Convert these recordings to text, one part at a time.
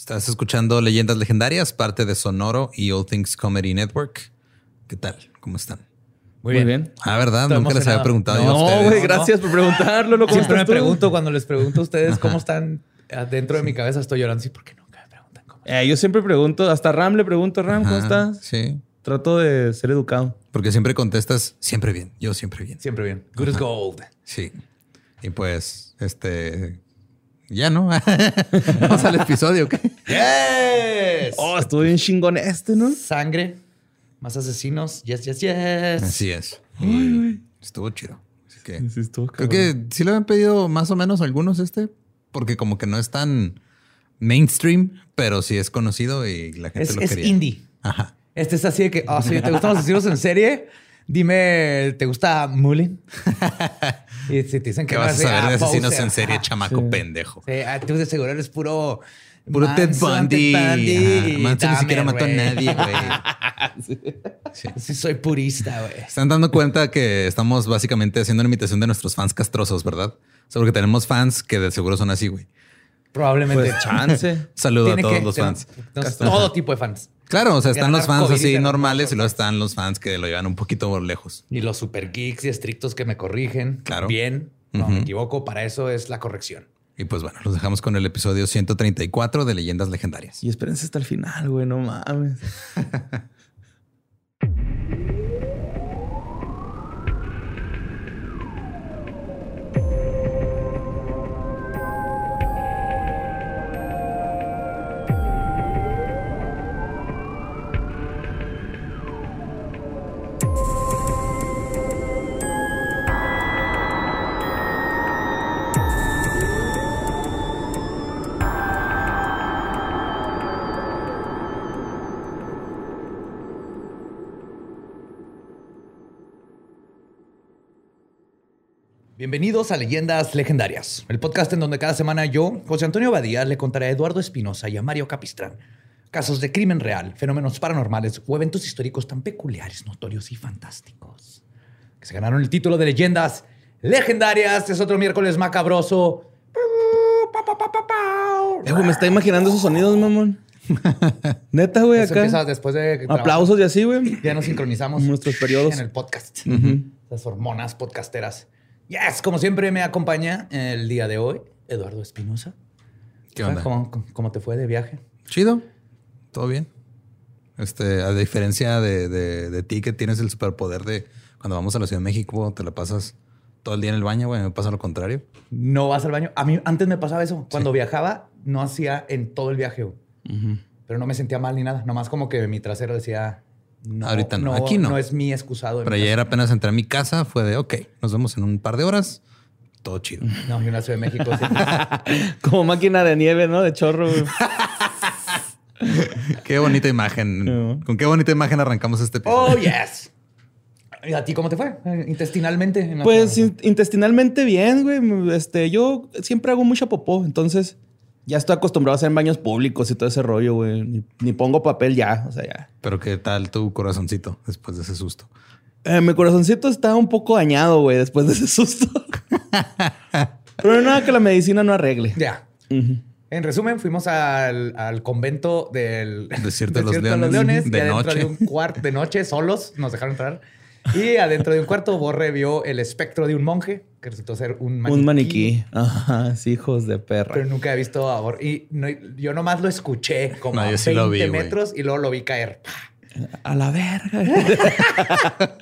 Estás escuchando Leyendas Legendarias, parte de Sonoro y All Things Comedy Network. ¿Qué tal? ¿Cómo están? Muy, bien. Ah, ¿verdad? Nunca les había preguntado no, güey, gracias por preguntarlo. ¿Cómo Siempre me tú? pregunto cuando les pregunto a ustedes cómo están. Dentro de mi cabeza estoy llorando. Sí, ¿por qué nunca me preguntan cómo? Eh, yo siempre pregunto, hasta Ram le pregunto, Ram, ¿cómo estás? Sí. Trato de ser educado. Porque siempre contestas siempre bien. Yo siempre bien. Siempre bien. Good as gold. Sí. Y pues, este. Ya, ¿no? Vamos al episodio. ¿qué? Yes. Oh, estuvo bien chingón este, ¿no? Sangre. Más asesinos. Yes, yes, yes. Así es. Y estuvo chido. Así que. Sí, estuvo Creo que sí le habían pedido más o menos algunos este, porque como que no es tan mainstream, pero sí es conocido y la gente Es, lo es quería. indie. Ajá. Este es así de que, oh, si te gustan los asesinos en serie, dime, ¿te gusta Mullen? y si te dicen que ¿Qué no, vas a saber de asesinos en serie, Ajá. chamaco Sí. pendejo? Sí, ah, tú de seguro eres puro... Puro Ted Bundy. Ted Bundy Manson ni siquiera mató a nadie, güey. Sí. Sí, soy purista, güey. Están dando cuenta que estamos básicamente haciendo una imitación de nuestros fans castrosos, ¿verdad? O sea, porque tenemos fans que de seguro son así, güey. Probablemente. Pues chance. Saludo a todos que- los fans. entonces, todo tipo de fans. Claro, o sea, están los fans COVID así normales y luego están los fans que lo llevan un poquito lejos. Y los super geeks y estrictos que me corrigen. Claro. Bien. No me equivoco. Para eso es la corrección. Y pues bueno, los dejamos con el episodio 134 de Leyendas Legendarias. Y espérense hasta el final, güey, no mames. Bienvenidos a Leyendas Legendarias, el podcast en donde cada semana yo, José Antonio Badía, le contaré a Eduardo Espinosa y a Mario Capistrán casos de crimen real, fenómenos paranormales o eventos históricos tan peculiares, notorios y fantásticos que se ganaron el título de Leyendas Legendarias. Es otro miércoles macabroso. Eh, güey, me está imaginando esos sonidos, mamón. Neta, güey, Eso empieza acá. después de Aplausos y así, güey. Ya nos sincronizamos Nuestros periodos. en el podcast. Las hormonas podcasteras. Yes, como siempre me acompaña el día de hoy Eduardo Espinosa. ¿Qué onda? ¿Cómo, cómo te fue de viaje? Chido. ¿Todo bien? Este, a diferencia de, de- de ti que tienes el superpoder de cuando vamos a la Ciudad de México, te la pasas todo el día en el baño, güey. Me pasa lo contrario. No vas al baño. A mí antes me pasaba eso. Cuando viajaba, no hacía en todo el viaje. güey. Pero no me sentía mal ni nada. Nomás como que mi trasero decía... No, Ahorita no. Aquí no. No es mi excusado. Pero mi ayer casa. apenas entré a mi casa, fue de, ok, nos vemos en un par de horas. Todo chido. No, yo en la Ciudad de México. Como máquina de nieve, ¿no? De chorro, qué bonita imagen. Con qué bonita imagen arrancamos este episodio. ¡Oh, yes! ¿Y a ti cómo te fue? Intestinalmente. en la- Pues in- intestinalmente bien, güey. Este, yo siempre hago mucha popó, entonces ya estoy acostumbrado a hacer baños públicos y todo ese rollo, güey. Ni, ni pongo papel ya, o sea, ya. Pero qué tal tu corazoncito después de ese susto. Eh, mi corazoncito está un poco dañado, güey, después de ese susto. Pero no nada que la medicina no arregle. Ya. Ujú. En resumen, fuimos al, al convento del Desierto de los Leones, de noche. de un cuarto de noche, solos, nos dejaron entrar. Y adentro de un cuarto, Borre vio el espectro de un monje que resultó ser un maniquí. Un maniquí. Ajá, sí, hijos de perra. Pero nunca he visto a Borre. Y no- yo nomás lo escuché como No, a yo 20 sí lo vi, güey. metros y luego lo vi caer. A la verga.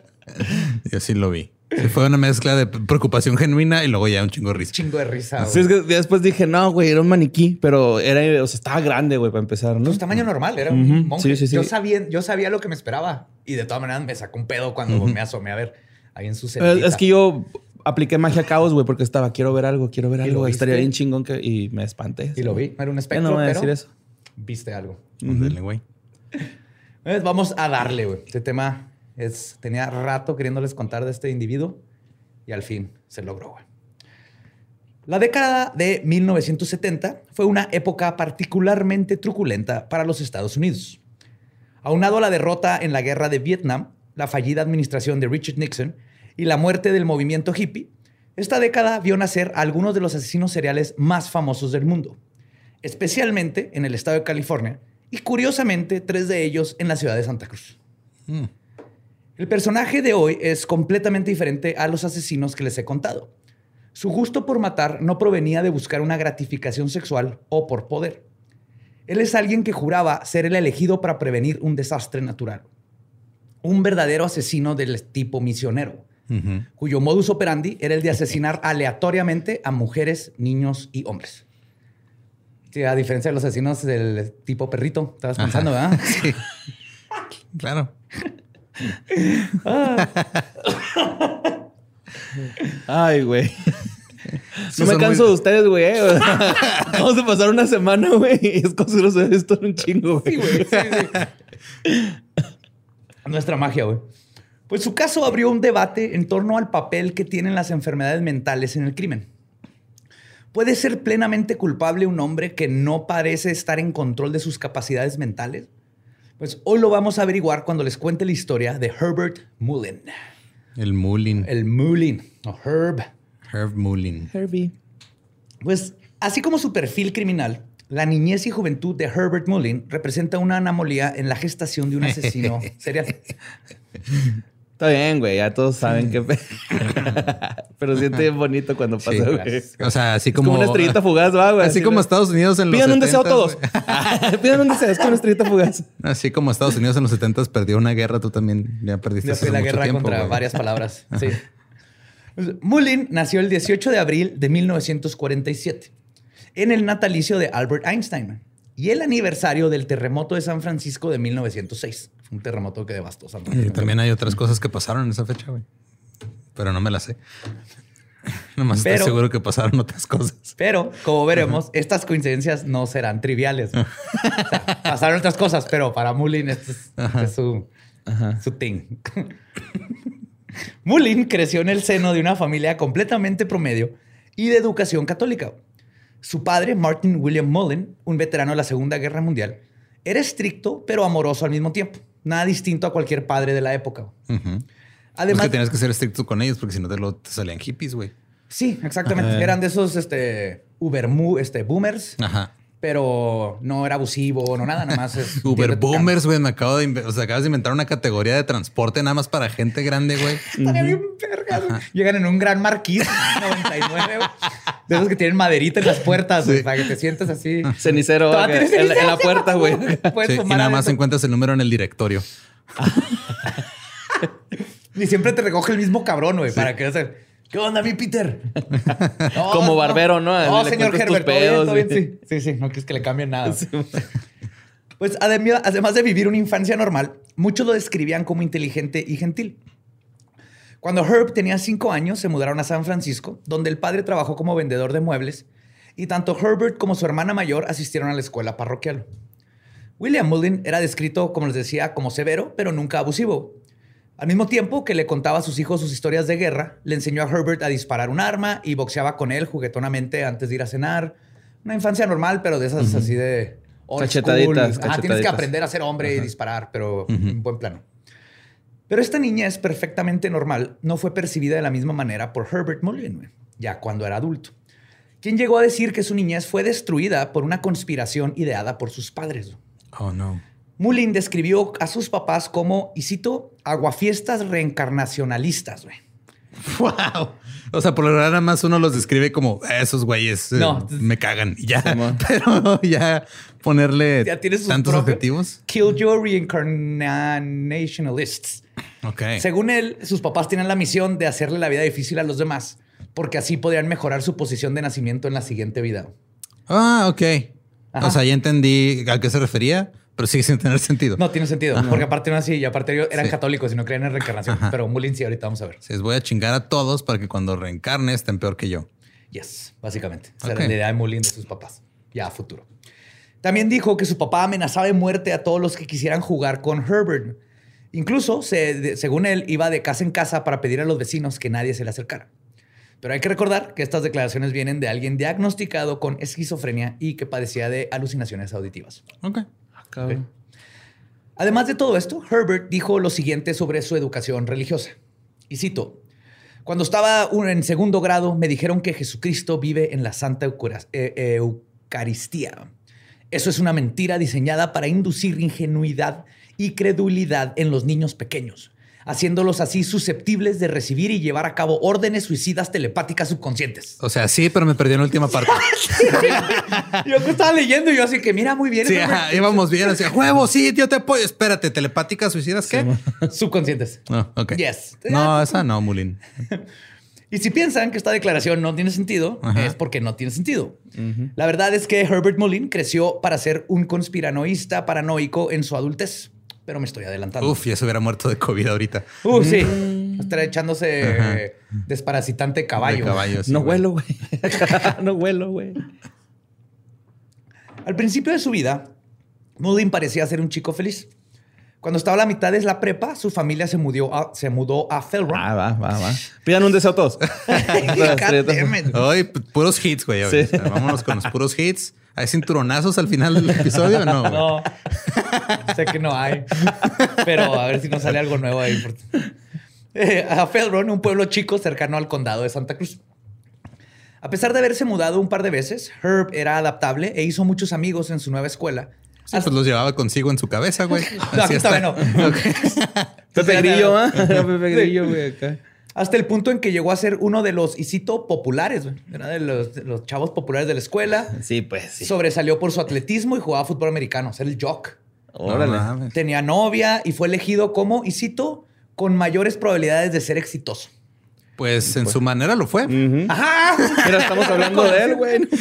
Yo sí lo vi. Sí, fue una mezcla de preocupación genuina y luego ya un chingo de risa. Chingo de risa. Sí, güey. es que después dije, no, güey, era un maniquí, pero era, o sea, estaba grande, güey, para empezar, ¿no? Pues tamaño normal, era un monje. sí, sí, sí. Yo, sabía, yo sabía lo que me esperaba. Y de todas maneras me sacó un pedo cuando me asomé a ver ahí en su Eh, celda. Es que yo apliqué magia caos, güey, porque estaba, quiero ver algo, quiero ver ¿Y lo algo. Estaría bien chingón que... Y me espanté. Y lo vi. Era un Ya espectro, no voy a pero decir eso. viste algo. Ándale, güey. Pues vamos a darle, güey. Este tema tenía rato queriéndoles contar de este individuo y al fin se logró. La década de 1970 fue una época particularmente truculenta para los Estados Unidos. Aunado a la derrota en la guerra de Vietnam, la fallida administración de Richard Nixon y la muerte del movimiento hippie, esta década vio nacer a algunos de los asesinos seriales más famosos del mundo. especialmente en el estado de California y curiosamente tres de ellos en la ciudad de Santa Cruz. Mm. El personaje de hoy es completamente diferente a los asesinos que les he contado. Su gusto por matar no provenía de buscar una gratificación sexual o por poder. Él es alguien que juraba ser el elegido para prevenir un desastre natural. Un verdadero asesino del tipo misionero, cuyo modus operandi era el de asesinar aleatoriamente a mujeres, niños y hombres. Sí, a diferencia de los asesinos del tipo perrito, estabas pensando, ¿verdad? Sí. claro. Ay, güey. Sí, No me canso muy- de ustedes, güey. eh. Vamos a pasar una semana, güey. Y es visto en un chingo, güey. Sí, güey. Sí, sí. Nuestra magia, güey. Pues su caso abrió un debate en torno al papel que tienen las enfermedades mentales en el crimen. ¿Puede ser plenamente culpable un hombre que no parece estar en control de sus capacidades mentales? Pues hoy lo vamos a averiguar cuando les cuente la historia de Herbert Mullin. El Mullin. El Mullin, o Herb. Herb Mullin. Herbie. Pues así como su perfil criminal, la niñez y juventud de Herbert Mullin representa una anomalía en la gestación de un asesino serial. Está bien, güey. Ya todos saben que... Pero siente bien bonito cuando pasa, Sí, güey. Es O sea, así como como. una estrellita fugaz, va, güey. Así como ¿no? Estados Unidos en los Pidan un deseo 70s, todos. Pidan un deseo. Es como una estrellita fugaz. Así como Estados Unidos en los 70 perdió una guerra, tú también ya perdiste Ya hace la mucho guerra tiempo, contra güey. varias palabras. Sí. Mullin nació el 18 de abril de 1947 en el natalicio de Albert Einstein y el aniversario del terremoto de San Francisco de 1906. Fue un terremoto que devastó San Y Francisco. también hay otras cosas que pasaron en esa fecha, güey. Pero no me las sé. Nomás Pero- estoy seguro que pasaron otras cosas. Pero, como veremos, estas coincidencias no serán triviales. O sea, pasaron otras cosas, pero para Mullin esto es, es su, su thing. Mullin creció en el seno de una familia completamente promedio y de educación católica. Su padre, Martin William Mullin, un veterano de la Segunda Guerra Mundial, era estricto pero amoroso al mismo tiempo. Nada distinto a cualquier padre de la época. Además, es que tienes que ser estricto con ellos porque si no te, lo, te salían hippies, güey. sí, exactamente. Eran de esos este, Uber este, boomers. Ajá. Pero no era abusivo, no nada, nada más es Uber boomers, güey. Me acabo de o sea, acabas de inventar una categoría de transporte nada más para gente grande, güey. campo. Estaría bien vergas, güey. Llegan en un gran marquís 99, güey. De esos que tienen maderita en las puertas, güey, Sí. para que te sientes así. Cenicero en, la- en la cenicero, puerta, güey. Puedes Sí, y nada más encuentras el número en el directorio. Y siempre te recoge el mismo cabrón, güey, para que hacer. ¿Qué onda, mi Peter? No, Como barbero, ¿no? No, Le señor Herbert, todo bien, pedos, todo bien, güey. sí. Sí, sí, no quieres que le cambien nada. Pues adem- además de vivir una infancia normal, muchos lo describían como inteligente y gentil. Cuando Herb tenía cinco años, se mudaron a San Francisco, donde el padre trabajó como vendedor de muebles, y tanto Herbert como su hermana mayor asistieron a la escuela parroquial. William Mullin era descrito, como les decía, como severo, pero nunca abusivo. Al mismo tiempo que le contaba a sus hijos sus historias de guerra, le enseñó a Herbert a disparar un arma y boxeaba con él juguetonamente antes de ir a cenar. Una infancia normal, pero de esas así de... Cachetaditas, school. Ah, tienes que cachetaditas. aprender a ser hombre y disparar, pero en buen plano. Pero esta niñez perfectamente normal no fue percibida de la misma manera por Herbert güey, ya cuando era adulto. Quien llegó a decir que su niñez fue destruida por una conspiración ideada por sus padres. Oh, no. Mullin describió a sus papás como, y cito, aguafiestas reencarnacionalistas, güey. Wow. O sea, por lo general nada más uno los describe como esos güeyes eh, No. me cagan y ya. Pero ya ponerle Ya tantos objetivos. Killjoy Reincarnationalists. Ok. Según él, sus papás tienen la misión de hacerle la vida difícil a los demás, porque así podrían mejorar su posición de nacimiento en la siguiente vida. Ah, ok. Ajá. O sea, ya entendí a qué se refería, pero sigue sin tener sentido. No tiene sentido, porque aparte no así, y aparte ellos eran Sí. católicos y no creían en reencarnación. Ajá. Pero Mullin sí, ahorita vamos a ver. Les voy a chingar a todos para que cuando reencarne estén peor que yo. Yes, básicamente. Ok. era la idea de Mullin de sus papás, ya a futuro. También dijo que su papá amenazaba de muerte a todos los que quisieran jugar con Herbert. Incluso, se- de- según él, iba de casa en casa para pedir a los vecinos que nadie se le acercara. Pero hay que recordar que estas declaraciones vienen de alguien diagnosticado con esquizofrenia y que padecía de alucinaciones auditivas. Ok. Cabrón. Además de todo esto, Herbert dijo lo siguiente sobre su educación religiosa. Y cito, cuando estaba en segundo grado me dijeron que Jesucristo vive en la Santa eh, eh, Eu- Eucaristía. Eso es una mentira diseñada para inducir ingenuidad y credulidad en los niños pequeños, haciéndolos así susceptibles de recibir y llevar a cabo órdenes suicidas telepáticas subconscientes. O sea, sí, pero me perdí en la última parte. yo estaba leyendo y yo así que mira muy bien. Sí, íbamos bien, así, huevo, sí, tío, te apoyo. Espérate, telepáticas suicidas, ¿qué? subconscientes. No, oh, ok. Yes. No, esa no, Mulin. Y si piensan que esta declaración no tiene sentido, es porque no tiene sentido. La verdad es que Herbert Mullin creció para ser un conspiranoísta paranoico en su adultez, pero me estoy adelantando. Uf, ya se hubiera muerto de COVID ahorita. Uf, sí. Mm. Estaría echándose desparasitante caballo. no huelo, güey. no huelo, güey. Al principio de su vida, Mullin parecía ser un chico feliz. Cuando estaba a la mitad de la prepa, su familia se mudó a, se mudó a Felron. Ah, va, va, va. Pidan un deseo todos. Hoy, puros hits, güey. Vámonos con los puros hits. ¿Hay cinturonazos al final del episodio o no? No. sé que no hay. Pero a ver si nos sale algo nuevo ahí. Eh, a Felron, un pueblo chico cercano al condado de Santa Cruz. A pesar de haberse mudado un par de veces, Herb era adaptable e hizo muchos amigos en su nueva escuela Sí, pues los llevaba consigo en su cabeza, güey. no, está. no. Pepe Grillo, ¿ah? Pepe Grillo, güey, acá. Hasta el punto en que llegó a ser uno de los, y cito, populares, güey. Era de los, chavos populares de la escuela. Sí, pues sí. Sobresalió por su atletismo y jugaba fútbol americano, ser el jock. Órale. Tenía novia y fue elegido como, y cito, con mayores probabilidades de ser exitoso. Pues en su manera lo fue. Ajá. Mira, estamos hablando de él, güey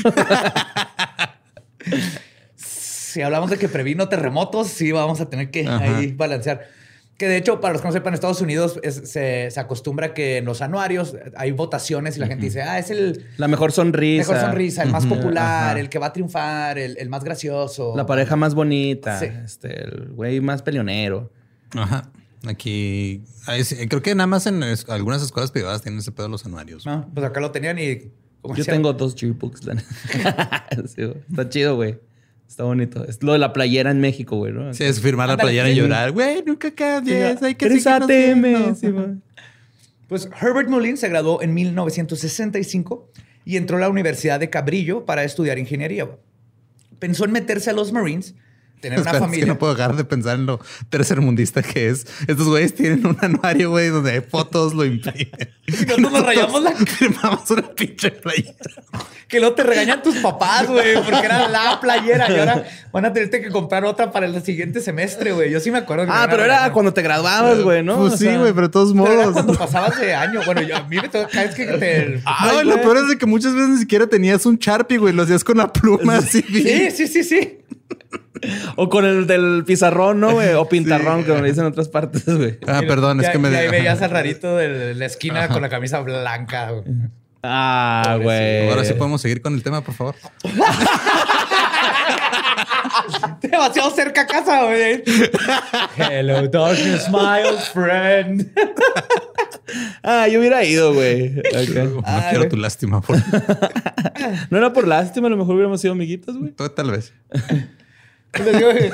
si hablamos de que previno terremotos, sí vamos a tener que ahí balancear. Que de hecho, para los que no sepan, en Estados Unidos se, acostumbra que en los anuarios hay votaciones y la gente dice, ah, es el... La mejor sonrisa. Mejor sonrisa, el más popular, el que va a triunfar, el, más gracioso. La pareja más bonita, este, el güey más peleonero. Ajá. Aquí, creo que nada más en algunas escuelas privadas tienen ese pedo los anuarios. Ah, pues acá lo tenían y... Yo tengo dos G-Books. está chido, güey. Está bonito. Es lo de la playera en México, güey, ¿no? Sí, es firmar la playera y llorar. Güey, nunca cambies. Hay que Eres ATM. Sí, pues Herbert Mullin se graduó en 1965 y entró a la Universidad de Cabrillo para estudiar ingeniería. Pensó en meterse a los Marines tener una familia. Es que no puedo dejar de pensar en lo tercermundista que es. Estos güeyes tienen un anuario, güey, donde hay fotos, lo imprimen. Nosotros nos rayamos la... Firmamos una pinche playera. Que luego te regañan tus papás, güey, porque era la playera y ahora van a tenerte que comprar otra para el siguiente semestre, güey. Yo sí me acuerdo. ah, pero era cuando te graduabas, güey, ¿no? Pues sí, güey, pero de todos modos. era cuando pasabas de año. Bueno, yo, a mí me toca, es que te... Ay, lo peor es de que muchas veces ni siquiera tenías un Sharpie, güey. Lo hacías con la pluma así. Sí, sí, sí, sí. O con el del pizarrón, ¿no, güey? O pintarrón, como le dicen en otras partes, güey. Ah, perdón, es que me... Y ahí veías al rarito de la esquina con la camisa blanca, güey. Ah, güey. Ahora sí podemos seguir con el tema, por favor. Demasiado cerca a casa, güey. Hello, darkness, my old friend. ah, yo hubiera ido, güey. No quiero tu lástima. Por... no era por lástima, a lo mejor hubiéramos sido amiguitos, güey. Tal vez.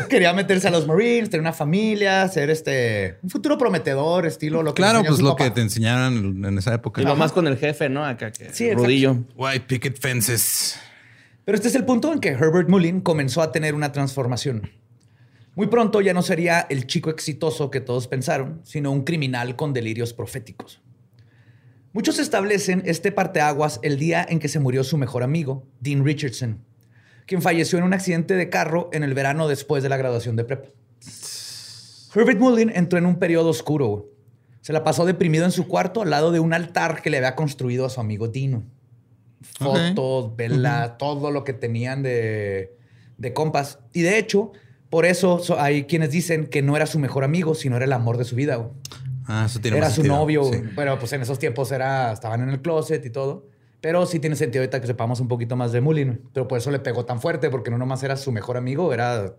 Quería meterse a los Marines, tener una familia, ser este un futuro prometedor, estilo lo que Claro, pues lo que te enseñaron en esa época. Y lo más con el jefe, ¿no? Acá que sí, rodillo. White picket fences. Pero este es el punto en que Herbert Mullin comenzó a tener una transformación. Muy pronto ya no sería el chico exitoso que todos pensaron, sino un criminal con delirios proféticos. Muchos establecen este parteaguas el día en que se murió su mejor amigo, Dean Richardson, quien falleció en un accidente de carro en el verano después de la graduación de prepa. Herbert Mullin entró en un periodo oscuro. Se la pasó deprimido en su cuarto al lado de un altar que le había construido a su amigo Dino fotos, velas, todo lo que tenían de, de compas. Y de hecho, por eso hay quienes dicen que no era su mejor amigo, sino era el amor de su vida. Ah, eso tiene Era su novio, pero pues en esos tiempos era, estaban en el closet y todo. Pero sí tiene sentido ahorita que sepamos un poquito más de Mullin. Pero por eso le pegó tan fuerte, porque no nomás era su mejor amigo, era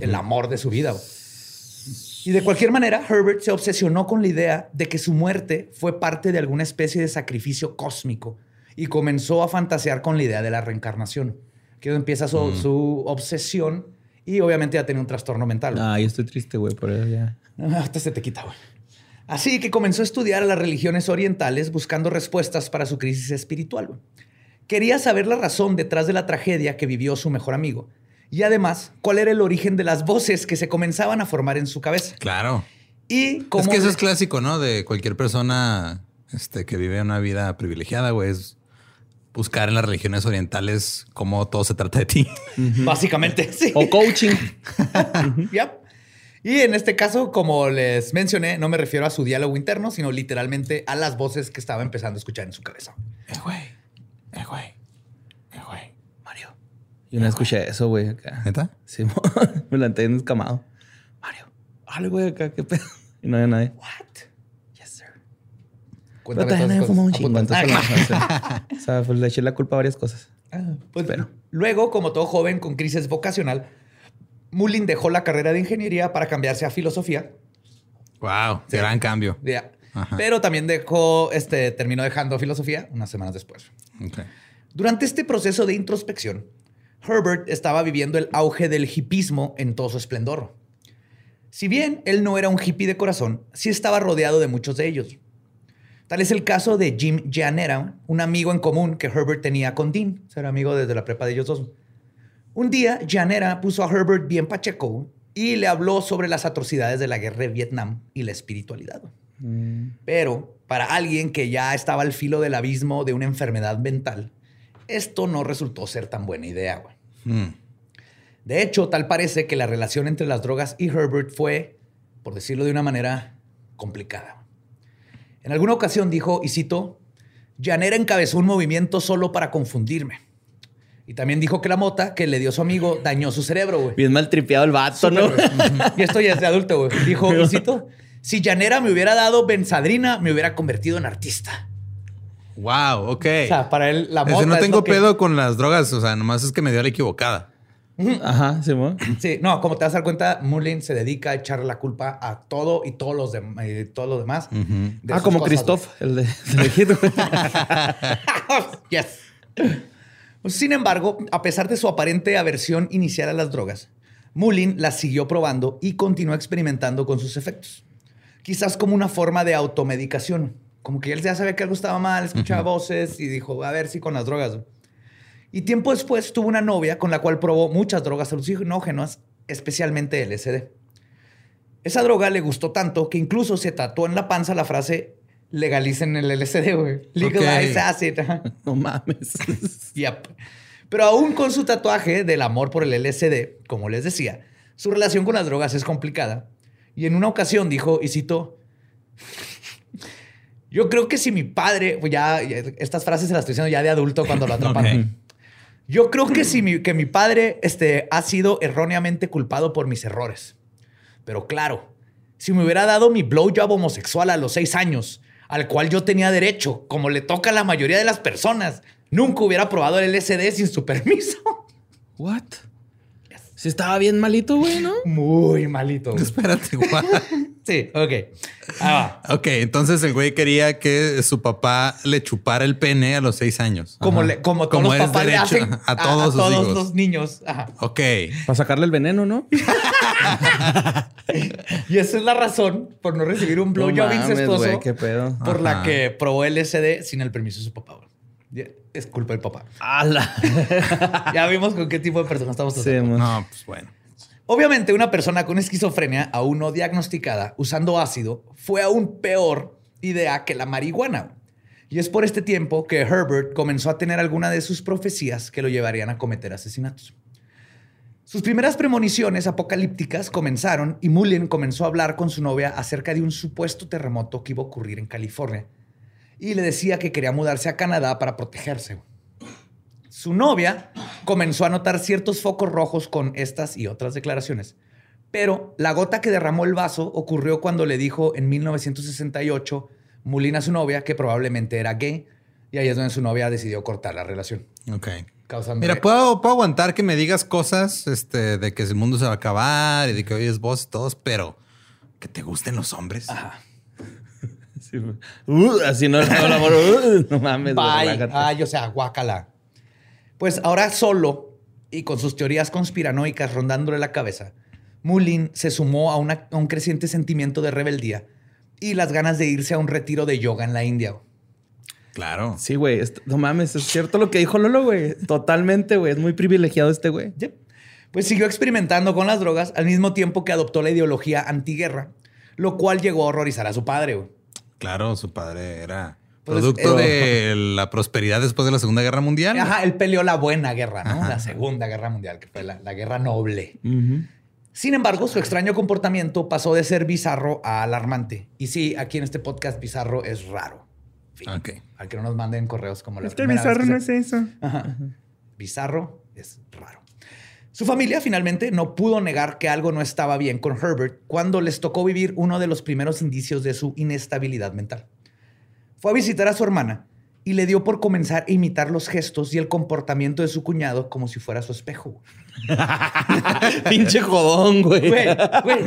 el amor de su vida. Y de cualquier manera, Herbert se obsesionó con la idea de que su muerte fue parte de alguna especie de sacrificio cósmico y comenzó a fantasear con la idea de la reencarnación. Que empieza su, mm. su obsesión y obviamente ya tenía un trastorno mental. Ah, yo estoy triste, güey, por eso ya. Hasta se te quita, güey. Así que comenzó a estudiar a las religiones orientales buscando respuestas para su crisis espiritual. Quería saber la razón detrás de la tragedia que vivió su mejor amigo. Y además, cuál era el origen de las voces que se comenzaban a formar en su cabeza. Claro. Y cómo Es que eso le- es clásico, ¿no? De cualquier persona este, que vive una vida privilegiada, güey. Es buscar en las religiones orientales cómo todo se trata de ti. Básicamente, sí. O coaching. Yep. Y en este caso, como les mencioné, no me refiero a su diálogo interno, sino literalmente a las voces que estaba empezando a escuchar en su cabeza. Eh, güey. Eh, güey. Eh, güey. Mario. Yo no escuché eso, güey, acá. ¿Neta? Sí, me la entendí escamado. Mario, hable, güey, acá, qué pedo. Y no había nadie. What? Yes, sir. Pero Cuéntame también esas fumó un chingo, entonces Ah, o sea, pues le eché la culpa a varias cosas. Ah, pues, Pero- Luego, como todo joven con crisis vocacional, Mullin dejó la carrera de ingeniería para cambiarse a filosofía. Wow. Sí. Gran cambio. Pero también dejó, este, terminó dejando filosofía unas semanas después. Durante este proceso de introspección, Herbert estaba viviendo el auge del hipismo en todo su esplendor. Si bien él no era un hippie de corazón, sí estaba rodeado de muchos de ellos. Tal es el caso de Jim Gianera, un amigo en común que Herbert tenía con Dean. Era amigo desde la prepa de ellos dos. Un día, Gianera puso a Herbert bien pacheco y le habló sobre las atrocidades de la guerra de Vietnam y la espiritualidad. Pero para alguien que ya estaba al filo del abismo de una enfermedad mental, esto no resultó ser tan buena idea. Hmm. De hecho, tal parece que la relación entre las drogas y Herbert fue, por decirlo de una manera, complicada. En alguna ocasión dijo, y cito, Llanera encabezó un movimiento solo para confundirme. Y también dijo que la mota que le dio su amigo dañó su cerebro, güey. Bien mal tripeado el vato, ¿no? Y esto ya es de adulto, güey. Dijo, cito, si Llanera me hubiera dado benzadrina, me hubiera convertido en artista. Wow. Ok. O sea, para él la Ese mota no es tengo que- pedo con las drogas. O sea, nomás es que me dio la equivocada. Ajá, sí, mo. Sí, no, como te vas a dar cuenta, Mullin se dedica a echarle la culpa a todo y todos los, dem- eh, todos los demás. de Ah, como cosas, Christoph, el de, el de yes. Sin embargo, a pesar de su aparente aversión inicial a las drogas, Mullin las siguió probando y continuó experimentando con sus efectos. Quizás como una forma de automedicación. Como que él ya sabía que algo estaba mal, escuchaba voces y dijo, a ver si con las drogas. Y tiempo después tuvo una novia con la cual probó muchas drogas alucinógenas, especialmente LSD. Esa droga le gustó tanto que incluso se tatuó en la panza la frase legalicen el LSD, güey. Legalize Ok. acid. No mames. Yep. Pero aún con su tatuaje del amor por el LSD, como les decía, su relación con las drogas es complicada. Y en una ocasión dijo, y cito, yo creo que si mi padre, pues ya, ya, estas frases se las estoy diciendo ya de adulto cuando lo atraparon. Ok. Yo creo que si mi, que mi padre este, ha sido erróneamente culpado por mis errores. Pero claro, si me hubiera dado mi blowjob homosexual a los seis años, al cual yo tenía derecho, como le toca a la mayoría de las personas, nunca hubiera probado el LSD sin su permiso. What? Sí estaba bien malito, güey, ¿no? Muy malito. güey. Espérate, guau. Sí, ok. Ah, va. Ok, entonces el güey quería que su papá le chupara el pene a los seis años. Como, le, como todos los es papás le derecho hacen a todos sus hijos. los niños. Ajá. Ok. Para sacarle el veneno, ¿no? Y esa es la razón por no recibir un blowjob No incestuoso. güey, qué pedo. por la Ajá. que probó LSD sin el permiso de su papá. Es culpa del papá. ¡Hala! Ya vimos con qué tipo de persona estamos Sí, tratando. mo. No, pues bueno. Obviamente, una persona con esquizofrenia aún no diagnosticada usando ácido fue aún peor idea que la marihuana. Y es por este tiempo que Herbert comenzó a tener alguna de sus profecías que lo llevarían a cometer asesinatos. Sus primeras premoniciones apocalípticas comenzaron y Mullin comenzó a hablar con su novia acerca de un supuesto terremoto que iba a ocurrir en California. Y le decía que quería mudarse a Canadá para protegerse. Su novia comenzó a notar ciertos focos rojos con estas y otras declaraciones. Pero la gota que derramó el vaso ocurrió cuando le dijo en 1968 Mulina a su novia que probablemente era gay. Y ahí es donde su novia decidió cortar la relación. Ok. Causando Mira, puedo, puedo aguantar que me digas cosas este, de que el mundo se va a acabar y de que hoy es vos y todos, pero que te gusten los hombres. Sí, mo. Uh, así no, no, amor. Uh, no mames, güey, Bye. Ay, o sea, guácala. Pues ahora solo y con sus teorías conspiranoicas rondándole la cabeza, Mullin se sumó a, una- a un creciente sentimiento de rebeldía y las ganas de irse a un retiro de yoga en la India. Claro. Sí, güey. No mames, es cierto lo que dijo Lolo, güey. Totalmente, güey. Es muy privilegiado este güey. Yep. Pues siguió experimentando con las drogas al mismo tiempo que adoptó la ideología antiguerra, lo cual llegó a horrorizar a su padre. güey. Claro, su padre era Pues, producto eh, de la prosperidad después de la Segunda Guerra Mundial. Ajá, él peleó la buena guerra, ¿no? Ajá. La Segunda Guerra Mundial, que fue la, la guerra noble. Sin embargo, su extraño comportamiento pasó de ser bizarro a alarmante. Y sí, aquí en este podcast bizarro es raro. Fin. Ok. Para que no nos manden correos como la Este primera vez bizarro que no se- es eso. Ajá. Bizarro es raro. Su familia finalmente no pudo negar que algo no estaba bien con Herbert cuando les tocó vivir uno de los primeros indicios de su inestabilidad mental. Fue a visitar a su hermana y le dio por comenzar a imitar los gestos y el comportamiento de su cuñado como si fuera su espejo. Pinche jodón, güey. Güey, güey.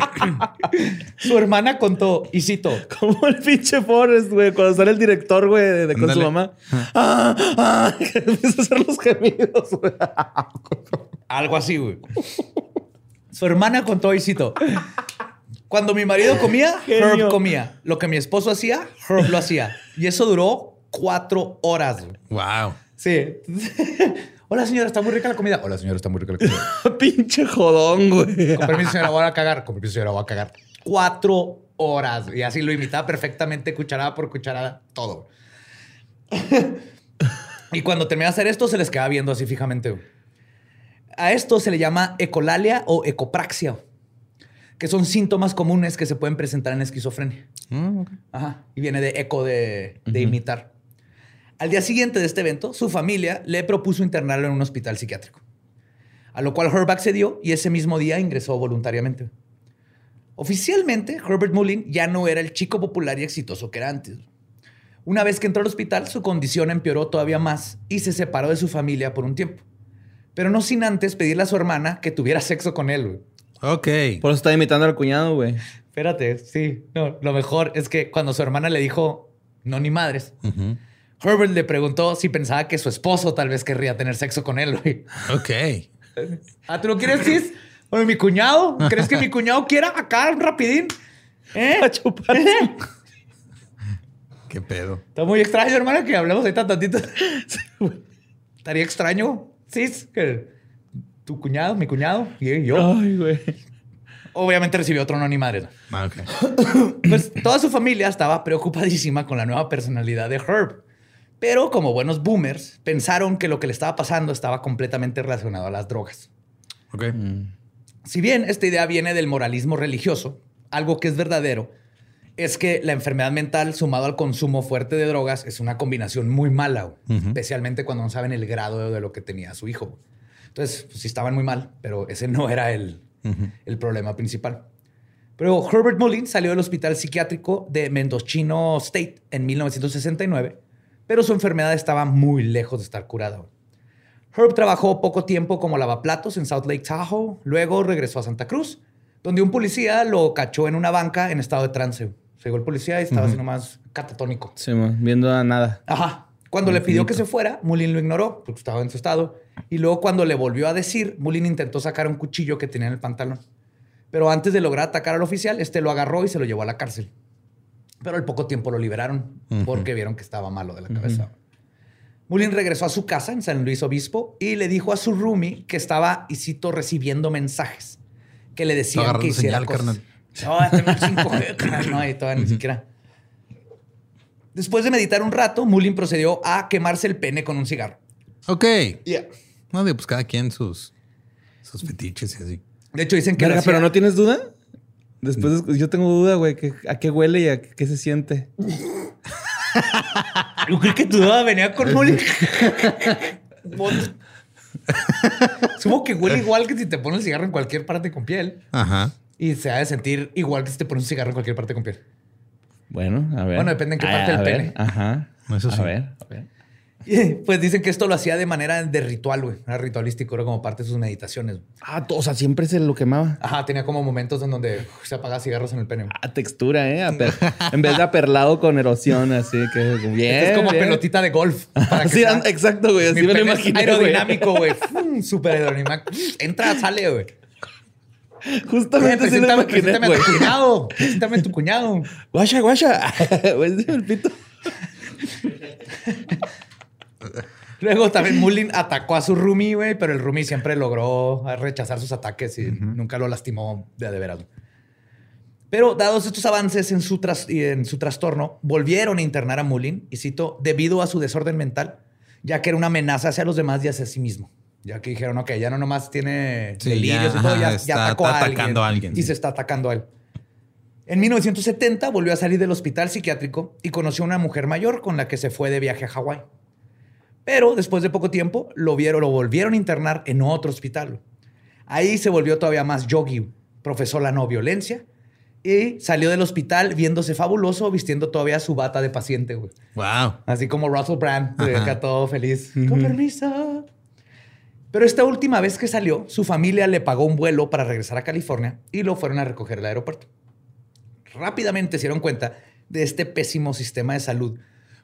Su hermana contó, y cito, Como el pinche Forrest, güey, cuando sale el director, güey, de, de con su mamá. Ah, ah, que empieza a hacer los gemidos, güey. Algo así, güey. Su hermana contó, y cito, cuando mi marido comía, Genio. Herb comía. Lo que mi esposo hacía, Herb lo hacía. Y eso duró cuatro horas. güey. Wow. Sí. Hola, señora, está muy rica la comida. Hola, señora, está muy rica la comida. Pinche jodón, güey. Con permiso, señora, voy a cagar. Con permiso, señora, voy a cagar. Cuatro horas. Y así lo imitaba perfectamente, cucharada por cucharada, todo. y cuando terminé de hacer esto, se les quedaba viendo así fijamente. güey. A esto se le llama ecolalia o ecopraxia, que son síntomas comunes que se pueden presentar en esquizofrenia. Mm, ok. Ajá. Y viene de eco de, de imitar. Al día siguiente de este evento, su familia le propuso internarlo en un hospital psiquiátrico. A lo cual Herb accedió y ese mismo día ingresó voluntariamente. Oficialmente, Herbert Mullin ya no era el chico popular y exitoso que era antes. Una vez que entró al hospital, su condición empeoró todavía más y se separó de su familia por un tiempo. Pero no sin antes pedirle a su hermana que tuviera sexo con él. Ok. Por eso está imitando al cuñado, güey. Espérate, sí. No, lo mejor es que cuando su hermana le dijo no ni madres. Herbert le preguntó si pensaba que su esposo tal vez querría tener sexo con él. güey. Ok. Ah, ¿tú lo quieres, Cis? Oye, mi cuñado. ¿Crees que mi cuñado quiera acá rapidín? ¿Eh? A chuparse. Qué pedo. Está muy extraño, hermana, que hablemos ahorita tantito. Estaría extraño, Cis, que tu cuñado, mi cuñado y yo. Ay, güey. Obviamente recibió otro no ni madre. Ah. Pues toda su familia estaba preocupadísima con la nueva personalidad de Herb. Pero como buenos boomers, pensaron que lo que le estaba pasando estaba completamente relacionado a las drogas. Ok. Si bien esta idea viene del moralismo religioso, algo que es verdadero es que la enfermedad mental sumado al consumo fuerte de drogas es una combinación muy mala, especialmente cuando no saben el grado de lo que tenía su hijo. Entonces, pues, sí estaban muy mal, pero ese no era el, el problema principal. Pero Herbert Mullin salió del hospital psiquiátrico de Mendocino State en 1969, pero su enfermedad estaba muy lejos de estar curada. Herb trabajó poco tiempo como lavaplatos en South Lake Tahoe, luego regresó a Santa Cruz, donde un policía lo cachó en una banca en estado de trance. Llegó el policía y estaba así nomás catatónico. Sí, man, viendo a nada. Ajá. Cuando le pidió que se fuera, Mullin lo ignoró porque estaba en su estado. Y luego cuando le volvió a decir, Mullin intentó sacar un cuchillo que tenía en el pantalón. Pero antes de lograr atacar al oficial, este lo agarró y se lo llevó a la cárcel. Pero al poco tiempo lo liberaron porque vieron que estaba malo de la cabeza. Mullin regresó a su casa en San Luis Obispo y le dijo a su roomie que estaba, y cito, recibiendo mensajes que le decían que hiciera señal, cosas. carnal. No, tengo el 5G, carnal. No, y todavía ni siquiera. Después de meditar un rato, Mullin procedió a quemarse el pene con un cigarro. Ok. Yeah. No, digo, pues cada quien sus, sus fetiches y así. De hecho, dicen que Verga, pero no tienes duda. Después de- yo tengo duda, güey, que a qué huele y a qué se siente. Yo creo que tu duda venía con Mullin. Supongo que huele igual que si te pones el cigarro en cualquier parte con piel. Ajá. Y se ha de sentir igual que si te pones un cigarro en cualquier parte con piel. Bueno, a ver. Bueno, depende en qué parte a del ver, pene. Ajá. Eso sí. A ver, a ver. Pues dicen que esto lo hacía de manera de ritual, güey. Era ritualístico, era como parte de sus meditaciones. Ah, o sea, siempre se lo quemaba. Ajá, tenía como momentos en donde uf, se apagaba cigarros en el pene. Ah, textura, ¿eh? En vez de aperlado con erosión, así que bien. Este es como bien. pelotita de golf. Para que Sí, sea- and- exacto, güey. Así me lo güey. aerodinámico, güey. Súper aerodinámico. Entra, sale, güey. Justamente Eh, sí lo Preséntame, imaginé, preséntame a tu cuñado. Preséntame a tu cuñado. Guacha, guacha. Güey, el pito. Luego también Mullin atacó a su roomie, güey, pero el roomie siempre logró rechazar sus ataques y nunca lo lastimó de, de veras. Pero dados estos avances en su, en su trastorno, volvieron a internar a Mullin, y cito, debido a su desorden mental, ya que era una amenaza hacia los demás y hacia sí mismo. Ya que dijeron, ok, ya no nomás tiene delirios y todo, ya, está, atacó a, atacando a alguien y se está atacando a él. En 1970 volvió a salir del hospital psiquiátrico y conoció a una mujer mayor con la que se fue de viaje a Hawái. Pero después de poco tiempo lo vieron, lo volvieron a internar en otro hospital. Ahí se volvió todavía más yogi, profesó la no violencia y salió del hospital viéndose fabuloso, vistiendo todavía su bata de paciente, güey. Wow. Así como Russell Brand, acá todo feliz. Con permiso. Pero esta última vez que salió, su familia le pagó un vuelo para regresar a California y lo fueron a recoger al aeropuerto. Rápidamente se dieron cuenta de este pésimo sistema de salud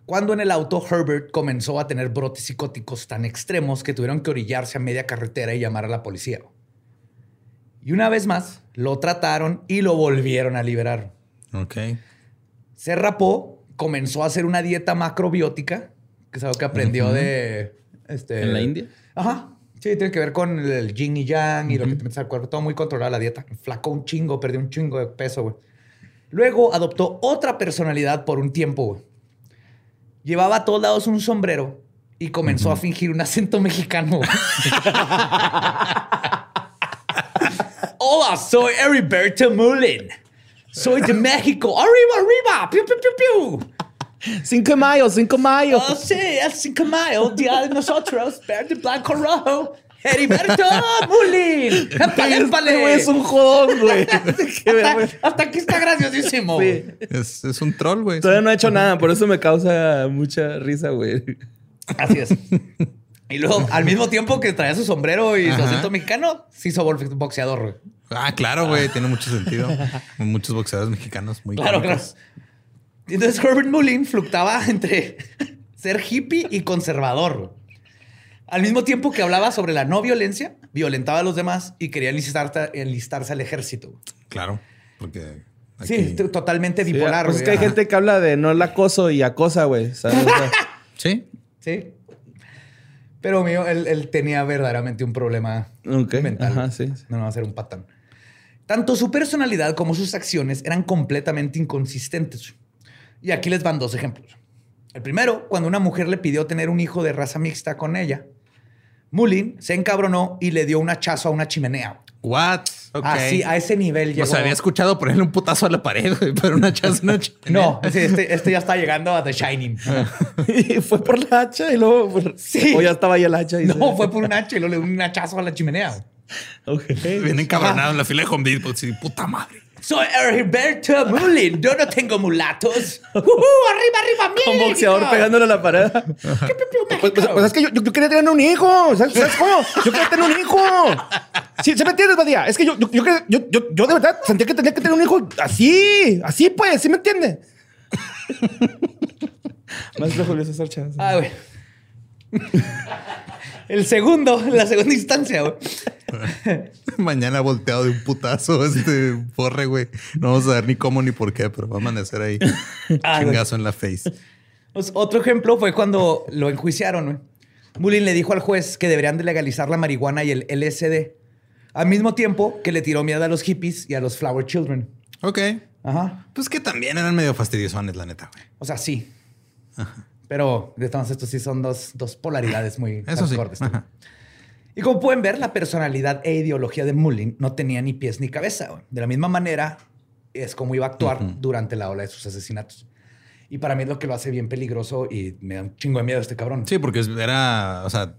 cuando en el auto Herbert comenzó a tener brotes psicóticos tan extremos que tuvieron que orillarse a media carretera y llamar a la policía. Y una vez más, lo trataron y lo volvieron a liberar. Ok. Se rapó, comenzó a hacer una dieta macrobiótica, que es algo que aprendió de... Este, ¿En la India? Ajá. Sí, tiene que ver con el yin y yang y lo que te metes al cuerpo. Todo muy controlado la dieta. Flacó un chingo, perdió un chingo de peso, güey. Luego adoptó otra personalidad por un tiempo, güey. Llevaba a todos lados un sombrero y comenzó a fingir un acento mexicano. Hola, soy Heriberto Mullen. Soy de México. Arriba, arriba. Piu, piu, piu, piu. Cinco de mayo, cinco de mayo. Oh, sí, el 5 de mayo, día de nosotros, verde, blanco, rojo. Heriberto Mullen. Este es un jodón, güey. hasta, hasta, aquí está graciosísimo. Sí. Es, es, un troll, güey. Todavía no ha hecho nada, por eso me causa mucha risa, güey. Así es. Y luego, al mismo tiempo que traía su sombrero y su acento mexicano, se hizo boxeador, güey. Ah, claro, güey. Tiene mucho sentido. Muchos boxeadores mexicanos muy Claro, claro. Entonces, Herbert Mullin fluctuaba entre ser hippie y conservador. Al mismo tiempo que hablaba sobre la no violencia, violentaba a los demás y quería enlistarse, al ejército. Claro, porque... Sí, totalmente bipolar. pues es que hay gente que habla de no el acoso y acosa, güey. sí. Sí. Pero mío, él, tenía verdaderamente un problema mental. No, no va a ser un patán. Tanto su personalidad como sus acciones eran completamente inconsistentes. Y aquí les van dos ejemplos. El primero, cuando una mujer le pidió tener un hijo de raza mixta con ella, Mullin se encabronó y le dio un hachazo a una chimenea. What? Así, a ese nivel llegó. O sea, había escuchado ponerle un putazo a la pared, pero un hachazo a una chimenea. No, este, este, ya está llegando a The Shining. y fue por la hacha y luego... Sí. O ya estaba ahí el hacha. Y no, fue por un hacha y luego le dio un hachazo a la chimenea. Ok. Viene encabronado en la fila de Home Depot. Sí, puta madre. Soy Herberto Mullin. Yo no tengo mulatos. Uh, arriba, arriba, mira. Un boxeador pegándole a la pared. pues, pues, pues, es que yo, yo, quería tener un hijo. ¿Sabes, cómo? Yo quería tener un hijo. Sí, ¿se me entiendes, Badía? Es que yo, yo, yo, yo, de verdad sentía que tenía que tener un hijo así. Así, pues. ¿Sí me entiende? Más de César Chávez. Ah, güey. El segundo, la segunda instancia, güey. Mañana volteado de un putazo este porre, güey. No vamos a ver ni cómo ni por qué, pero va a amanecer ahí. Ah, chingazo en la face. Pues, otro ejemplo fue cuando lo enjuiciaron, güey. Mullin le dijo al juez que deberían de legalizar la marihuana y el LSD. Al mismo tiempo que le tiró miedo a los hippies y a los flower children. Ok. Ajá. Pues que también eran medio fastidiosones, la neta, güey. O sea, sí. Ajá. Pero de todos estos sí son dos, polaridades muy Eso sí. Y como pueden ver, la personalidad e ideología de Mullin no tenía ni pies ni cabeza. De la misma manera, es como iba a actuar durante la ola de sus asesinatos. Y para mí es lo que lo hace bien peligroso y me da un chingo de miedo este cabrón. Sí, porque era, o sea,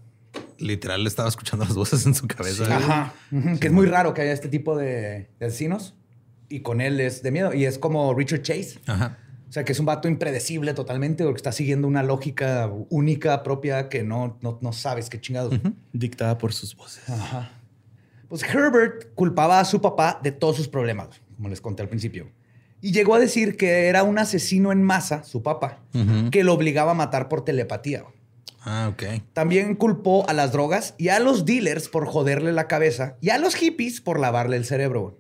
literal estaba escuchando las voces en su cabeza. Ajá. Que es muy raro que haya este tipo de, de asesinos y con él es de miedo. Y es como Richard Chase. Ajá o sea, que es un vato impredecible totalmente porque está siguiendo una lógica única, propia, que no, no, sabes qué chingados. Dictada por sus voces. Ajá. Pues Herbert culpaba a su papá de todos sus problemas, como les conté al principio. Y llegó a decir que era un asesino en masa, su papá, que lo obligaba a matar por telepatía. Ah, ok. También culpó a las drogas y a los dealers por joderle la cabeza y a los hippies por lavarle el cerebro.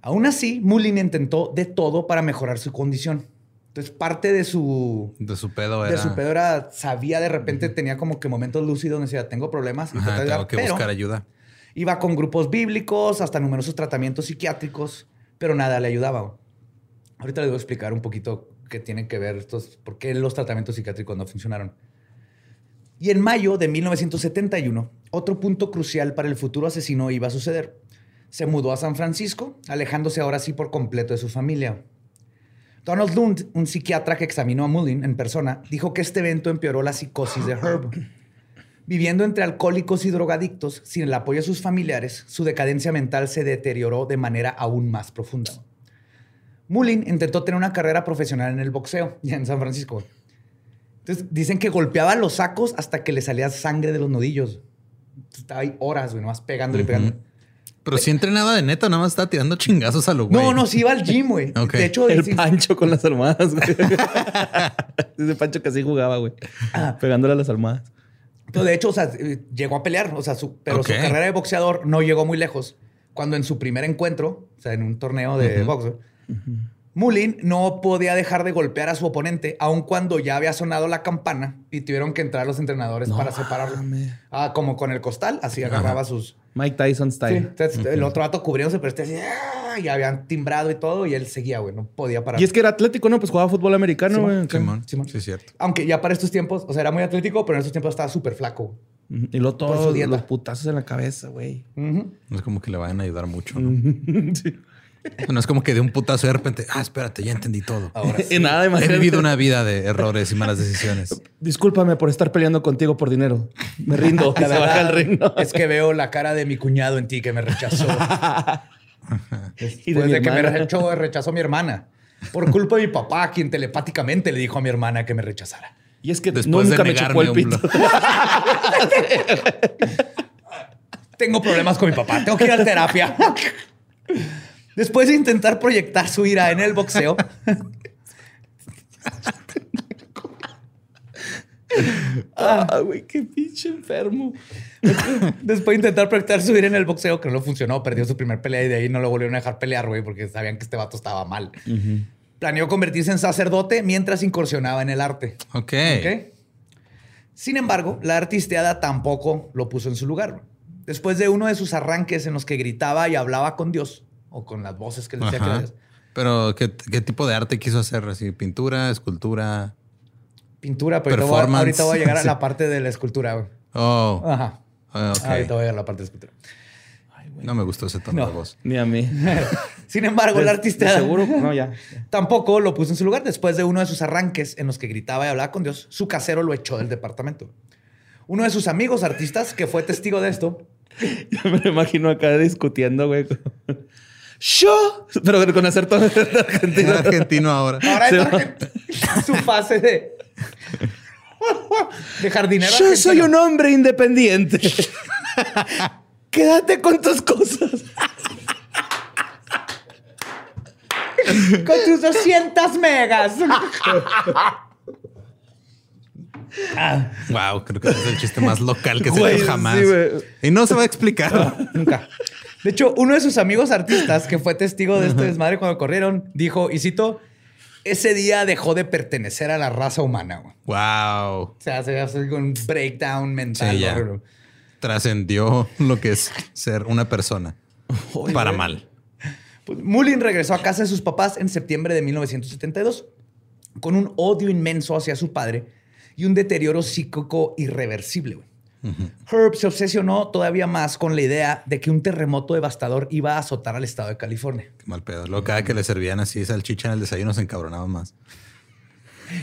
Aún así, Mullin intentó de todo para mejorar su condición. Entonces, parte de su. De su pedo era. De su pedo era. Sabía de repente, tenía como que momentos lúcidos donde decía, tengo problemas. Y Ajá, tengo que buscar ayuda. Iba con grupos bíblicos, hasta numerosos tratamientos psiquiátricos, pero nada le ayudaba. Ahorita les voy a explicar un poquito qué tiene que ver estos, por qué los tratamientos psiquiátricos no funcionaron. Y en mayo de 1971, otro punto crucial para el futuro asesino iba a suceder. Se mudó a San Francisco, alejándose ahora sí por completo de su familia. Donald Lund, un psiquiatra que examinó a Mullin en persona, dijo que este evento empeoró la psicosis de Herb. Viviendo entre alcohólicos y drogadictos, sin el apoyo de sus familiares, su decadencia mental se deterioró de manera aún más profunda. Mullin intentó tener una carrera profesional en el boxeo, ya en San Francisco. Entonces dicen que golpeaba los sacos hasta que le salía sangre de los nudillos. Estaba ahí horas, güey, nomás pegándole y pegándole. Pero si entrenaba de neta, nada más estaba tirando chingazos a lo güey. No, no, sí iba al gym, güey. De hecho, el Pancho con las almohadas, güey. Ese Pancho que así jugaba, güey. Ah. Pegándole a las almohadas. Pero de hecho, o sea, llegó a pelear, o sea, su, pero su carrera de boxeador no llegó muy lejos. Cuando en su primer encuentro, o sea, en un torneo de box, Mullin no podía dejar de golpear a su oponente, aun cuando ya había sonado la campana y tuvieron que entrar los entrenadores para separarlo. Ah, como con el costal, así agarraba sus. Mike Tyson style. El otro vato cubriéndose, pero este así, ¡ah! y habían timbrado y todo, y él seguía, güey, no podía parar. Y es que era atlético, ¿no? Pues jugaba fútbol americano, güey. Simón, Simón. Sí, es cierto. Aunque ya para estos tiempos, o sea, era muy atlético, pero en estos tiempos estaba súper flaco. Y luego todos los putazos en la cabeza, güey. No es como que le vayan a ayudar mucho, ¿no? sí. No es como que de un putazo de repente, ah, espérate, ya entendí todo. Ahora sí. nada, He vivido una vida de errores y malas decisiones. Discúlpame por estar peleando contigo por dinero. Me rindo. La verdad, el Es que veo la cara de mi cuñado en ti que me rechazó. Después de, que me rechazó, rechazó mi hermana. Por culpa de mi papá, quien telepáticamente le dijo a mi hermana que me rechazara. Y es que Después nunca me chocó el pito. Tengo problemas con mi papá. Tengo que ir a terapia. Después de intentar proyectar su ira en el boxeo, Ah, güey, qué pinche enfermo. Después de intentar proyectar su ira en el boxeo, que no funcionó, perdió su primer pelea y de ahí no lo volvieron a dejar pelear, güey, porque sabían que este vato estaba mal. Planeó convertirse en sacerdote mientras incursionaba en el arte. Ok. Sin embargo, la artisteada tampoco lo puso en su lugar. Después de uno de sus arranques en los que gritaba y hablaba con Dios, o con las voces que le decía que Pero, ¿qué, tipo de arte quiso hacer? ¿Así, pintura, escultura? Pintura, pero ahorita voy a llegar a la parte de la escultura, güey. Oh. Ajá. Ah, ahorita voy a llegar a la parte de escultura. no me gustó ese tono de voz. Ni a mí. Sin embargo, el artista. seguro, no, ya. Tampoco lo puso en su lugar. Después de uno de sus arranques en los que gritaba y hablaba con Dios, su casero lo echó del departamento. Uno de sus amigos artistas, que fue testigo de esto. Yo me lo imagino acá discutiendo, güey. Yo, pero con acento argentino. argentino ahora. Ahora es su fase de, de jardinero. Yo soy un hombre independiente. Quédate con tus cosas. con tus 200 megas. Wow, creo que es el chiste más local que se hecho jamás. y no se va a explicar. nunca. De hecho, uno de sus amigos artistas, que fue testigo de este desmadre cuando corrieron, dijo, y cito, ese día dejó de pertenecer a la raza humana. Wow. O sea, se hace un breakdown mental. Trascendió lo que es ser una persona para mal. Pues, Mullin regresó a casa de sus papás en septiembre de 1972 con un odio inmenso hacia su padre y un deterioro psíquico irreversible. Herb se obsesionó todavía más con la idea de que un terremoto devastador iba a azotar al estado de California. Qué mal pedo. Lo cada que le servían así salchicha en el desayuno se encabronaba más.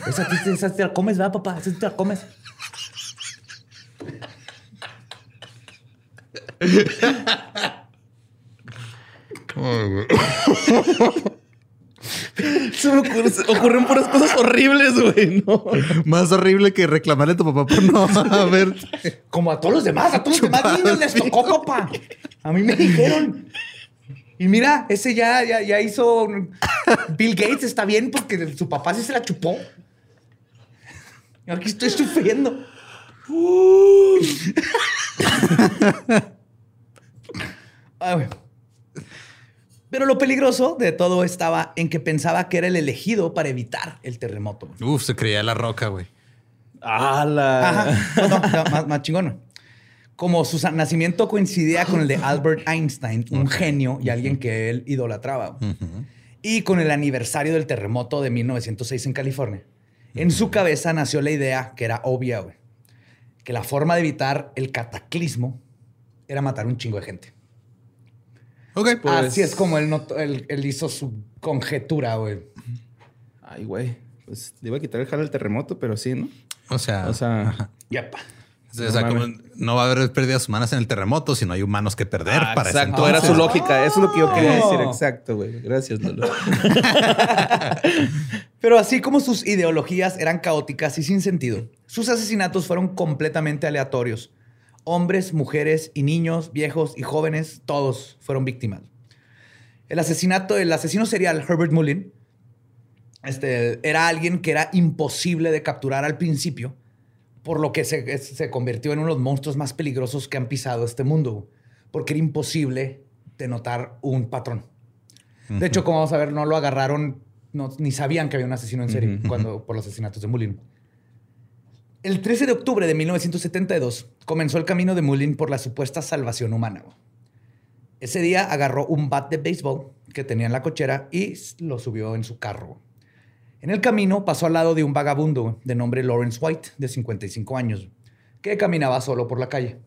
Esa, esa te la comes, ¿verdad, papá? Esa te la comes. Se me ocurren puras cosas horribles, güey. No. Más horrible que reclamarle a tu papá por no a ver. Como a todos los demás, a todos los demás niños les tocó, papá. A mí me dijeron. Y mira, ese ya, ya, ya hizo. Bill Gates está bien porque su papá sí se la chupó. Aquí estoy sufriendo. Ay, Pero lo peligroso de todo estaba en que pensaba que era el elegido para evitar el terremoto. Uf, se creía la roca, güey. ¡Hala! Ajá. más, chingón. Como su nacimiento coincidía con el de Albert Einstein, un genio y alguien que él idolatraba. Y con el aniversario del terremoto de 1906 en California. En su cabeza nació la idea que era obvia, güey. Que la forma de evitar el cataclismo era matar un chingo de gente. Ok, pues. Así es como él, él, hizo su conjetura, güey. Ay, güey. Pues le iba a quitar el jalo del terremoto, pero sí, ¿no? O sea. O sea. Yep. O sea, como no va a haber pérdidas humanas en el terremoto si no hay humanos que perder ah, para Exacto, era su lógica. Eso es lo que yo quería decir. Exacto, güey. Gracias, Lolo. Pero así como sus ideologías eran caóticas y sin sentido, sus asesinatos fueron completamente aleatorios Hombres, mujeres y niños, viejos y jóvenes, todos fueron víctimas. El asesinato, el asesino serial Herbert Mullin, este, era alguien que era imposible de capturar al principio, por lo que se, convirtió en uno de los monstruos más peligrosos que han pisado este mundo, porque era imposible de notar un patrón. De hecho, como vamos a ver, no lo agarraron, ni sabían que había un asesino en serie cuando, por los asesinatos de Mullin. El 13 de octubre de 1972 comenzó el camino de Mullin por la supuesta salvación humana. Ese día agarró un bat de béisbol que tenía en la cochera y lo subió en su carro. En el camino pasó al lado de un vagabundo de nombre Lawrence White, de 55 años, que caminaba solo por la calle.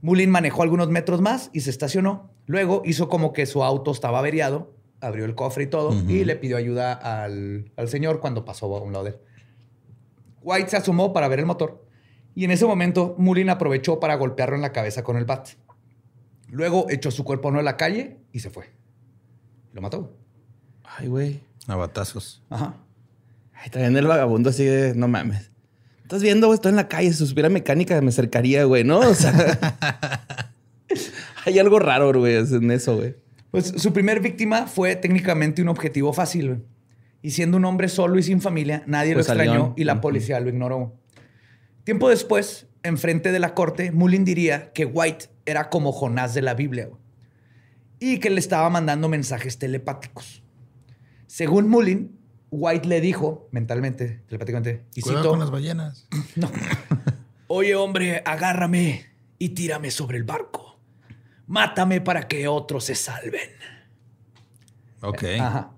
Mullin manejó algunos metros más y se estacionó. Luego hizo como que su auto estaba averiado, abrió el cofre y todo, y le pidió ayuda al, al señor cuando pasó a un lado de él. White se asomó para ver el motor y en ese momento Mullin aprovechó para golpearlo en la cabeza con el bat. Luego echó su cuerpo a la calle y se fue. Lo mató. Ay, güey. A batazos. Ajá. Ay, también el vagabundo así de, no mames. Estás viendo, güey, estoy en la calle, si supiera mecánica me acercaría, güey, ¿no? O sea, hay algo raro, güey, en eso, güey. Pues su primer víctima fue técnicamente un objetivo fácil, güey. Y siendo un hombre solo y sin familia, nadie lo pues extrañó y la policía lo ignoró. Tiempo después, enfrente de la corte, Mullin diría que White era como Jonás de la Biblia y que le estaba mandando mensajes telepáticos. Según Mullin, White le dijo mentalmente, telepáticamente, y cito, con las ballenas. No. Oye, hombre, agárrame y tírame sobre el barco. Mátame para que otros se salven. Ok. Ajá.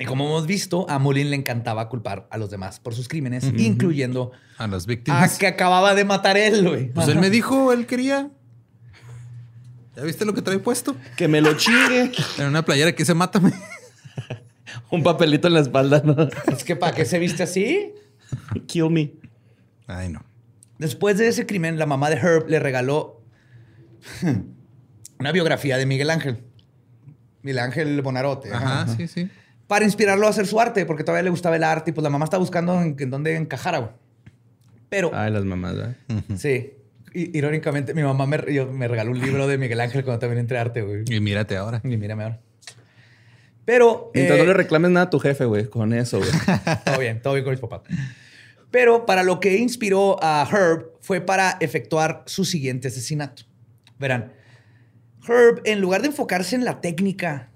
Y como hemos visto, a Mullin le encantaba culpar a los demás por sus crímenes, incluyendo a las víctimas. A que acababa de matar él, güey. Pues él me dijo, él quería. ¿Ya viste lo que trae puesto? Que me lo chingue. En una playera que se mátame. Un papelito en la espalda, ¿no? Es que ¿para qué se viste así? Kill me. Ay, no. Después de ese crimen, la mamá de Herb le regaló una biografía de Miguel Ángel. Miguel Ángel Bonarote. Ajá, sí, sí para inspirarlo a hacer su arte, porque todavía le gustaba el arte y pues la mamá está buscando en, dónde encajara, güey. Pero. Ay, las mamás, ¿verdad? Sí. irónicamente, mi mamá me, me, regaló un libro de Miguel Ángel cuando también entré arte, güey. Y mírate ahora. Y mírame ahora. Pero. Entonces no le eh, reclames nada a tu jefe, güey, con eso, güey. todo bien, todo bien con mis papás. Pero para lo que inspiró a Herb fue para efectuar su siguiente asesinato. Verán, Herb, en lugar de enfocarse en la técnica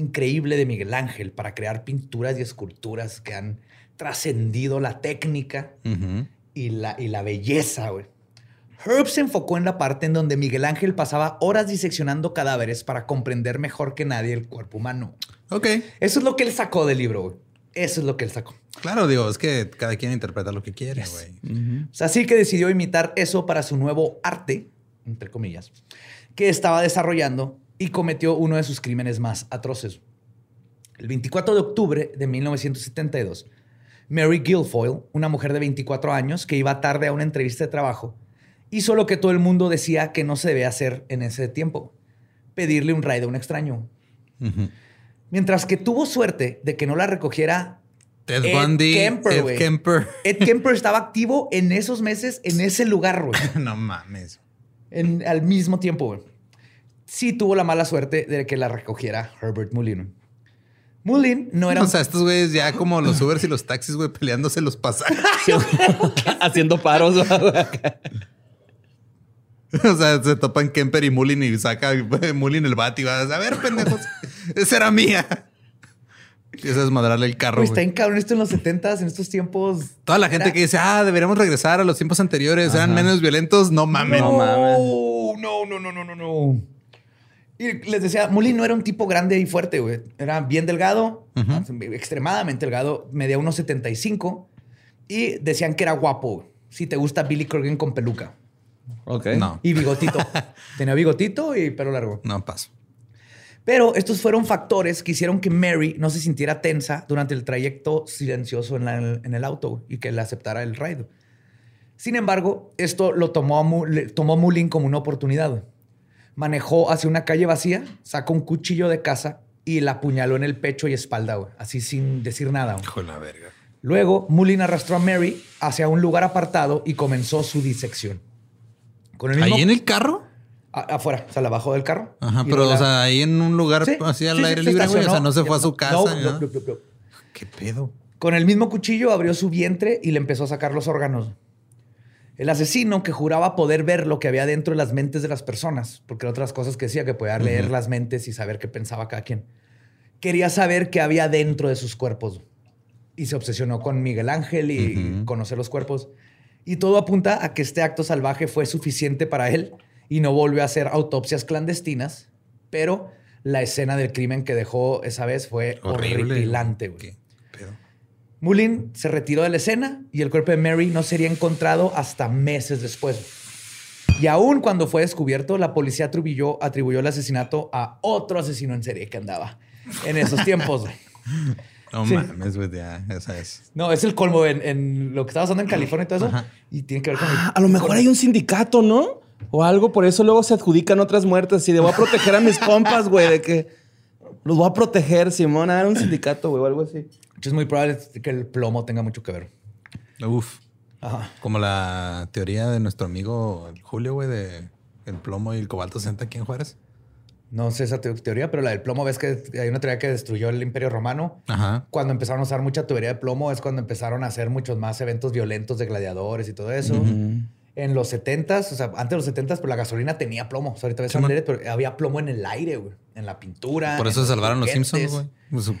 increíble de Miguel Ángel para crear pinturas y esculturas que han trascendido la técnica y, la, y la belleza, güey. Herb se enfocó en la parte en donde Miguel Ángel pasaba horas diseccionando cadáveres para comprender mejor que nadie el cuerpo humano. Ok. Eso es lo que él sacó del libro, güey. Eso es lo que él sacó. Claro, digo, es que cada quien interpreta lo que quiere, güey. así que decidió imitar eso para su nuevo arte, entre comillas, que estaba desarrollando y cometió uno de sus crímenes más atroces. El 24 de octubre de 1972, Mary Guilfoyle, una mujer de 24 años que iba tarde a una entrevista de trabajo, hizo lo que todo el mundo decía que no se debe hacer en ese tiempo, pedirle un ride a un extraño. Mientras que tuvo suerte de que no la recogiera Ted Ed Bundy, Kemper, Ed Kemper. Ed Kemper estaba activo en esos meses, en ese lugar, güey. no mames. al mismo tiempo, güey sí tuvo la mala suerte de que la recogiera Herbert Mullin. Mullin no era. O sea, estos güeyes ya como los Ubers y los taxis, güey, peleándose los pasajes. Haciendo paros. o sea, se topan Kemper y Mullin y saca Mullin el bat y va a ver, pendejos. Esa era mía. Empieza a desmadrarle el carro. está en cabrón esto en los 70 en estos tiempos. Toda la gente que dice, ah, deberíamos regresar a los tiempos anteriores, eran menos violentos. No mames. No, no, no, no, no, no, no. Y les decía, Mulin no era un tipo grande y fuerte, güey. Era bien delgado, extremadamente delgado, medía unos 75 y decían que era guapo. Si te gusta Billy Corgan con peluca. Ok. No. Y bigotito. Tenía bigotito y pelo largo. No, paso. Pero estos fueron factores que hicieron que Mary no se sintiera tensa durante el trayecto silencioso en, el auto y que le aceptara el ride. Sin embargo, esto lo tomó, a, tomó Mullin como una oportunidad. Manejó hacia una calle vacía, sacó un cuchillo de casa y la apuñaló en el pecho y espalda, así sin decir nada. Hijo de la verga. Luego, Mullin arrastró a Mary hacia un lugar apartado y comenzó su disección. ¿Ahí en el carro? afuera, o sea, la bajó del carro. Ajá, pero, o sea, ahí en un lugar así al aire libre, güey. O sea, no se fue a su casa. No, no, ¿Qué pedo? Con el mismo cuchillo abrió su vientre y le empezó a sacar los órganos. El asesino que juraba poder ver lo que había dentro de las mentes de las personas, porque otras cosas que decía que podía leer las mentes y saber qué pensaba cada quien, quería saber qué había dentro de sus cuerpos. Y se obsesionó con Miguel Ángel y conocer los cuerpos. Y todo apunta a que este acto salvaje fue suficiente para él y no volvió a hacer autopsias clandestinas, pero la escena del crimen que dejó esa vez fue horripilante, güey. Mullin se retiró de la escena y el cuerpo de Mary no sería encontrado hasta meses después. Y aún cuando fue descubierto, la policía atribuyó, atribuyó el asesinato a otro asesino en serie que andaba en esos tiempos. No mames, güey, ya, esa es. No, es el colmo en, lo que estaba pasando en California y todo eso. Y tiene que ver con. Ah, a lo mejor hay un sindicato, ¿no? O algo, por eso luego se adjudican otras muertes. Y de voy a proteger a mis compas, güey, de que los voy a proteger, Simón. Era un sindicato, güey, o algo así. Es muy probable que el plomo tenga mucho que ver. Uf. Ajá. Como la teoría de nuestro amigo Julio, güey, de el plomo y el cobalto 60 aquí en Juárez. No sé esa teoría, pero la del plomo, ves que hay una teoría que destruyó el imperio romano. Ajá. Cuando empezaron a usar mucha tubería de plomo es cuando empezaron a hacer muchos más eventos violentos de gladiadores y todo eso. En los 70s, o sea, antes de los 70s, pues la gasolina tenía plomo. ahorita ves pero había plomo en el aire, güey. En la pintura. Por eso se salvaron los Simpsons, güey. Pues, su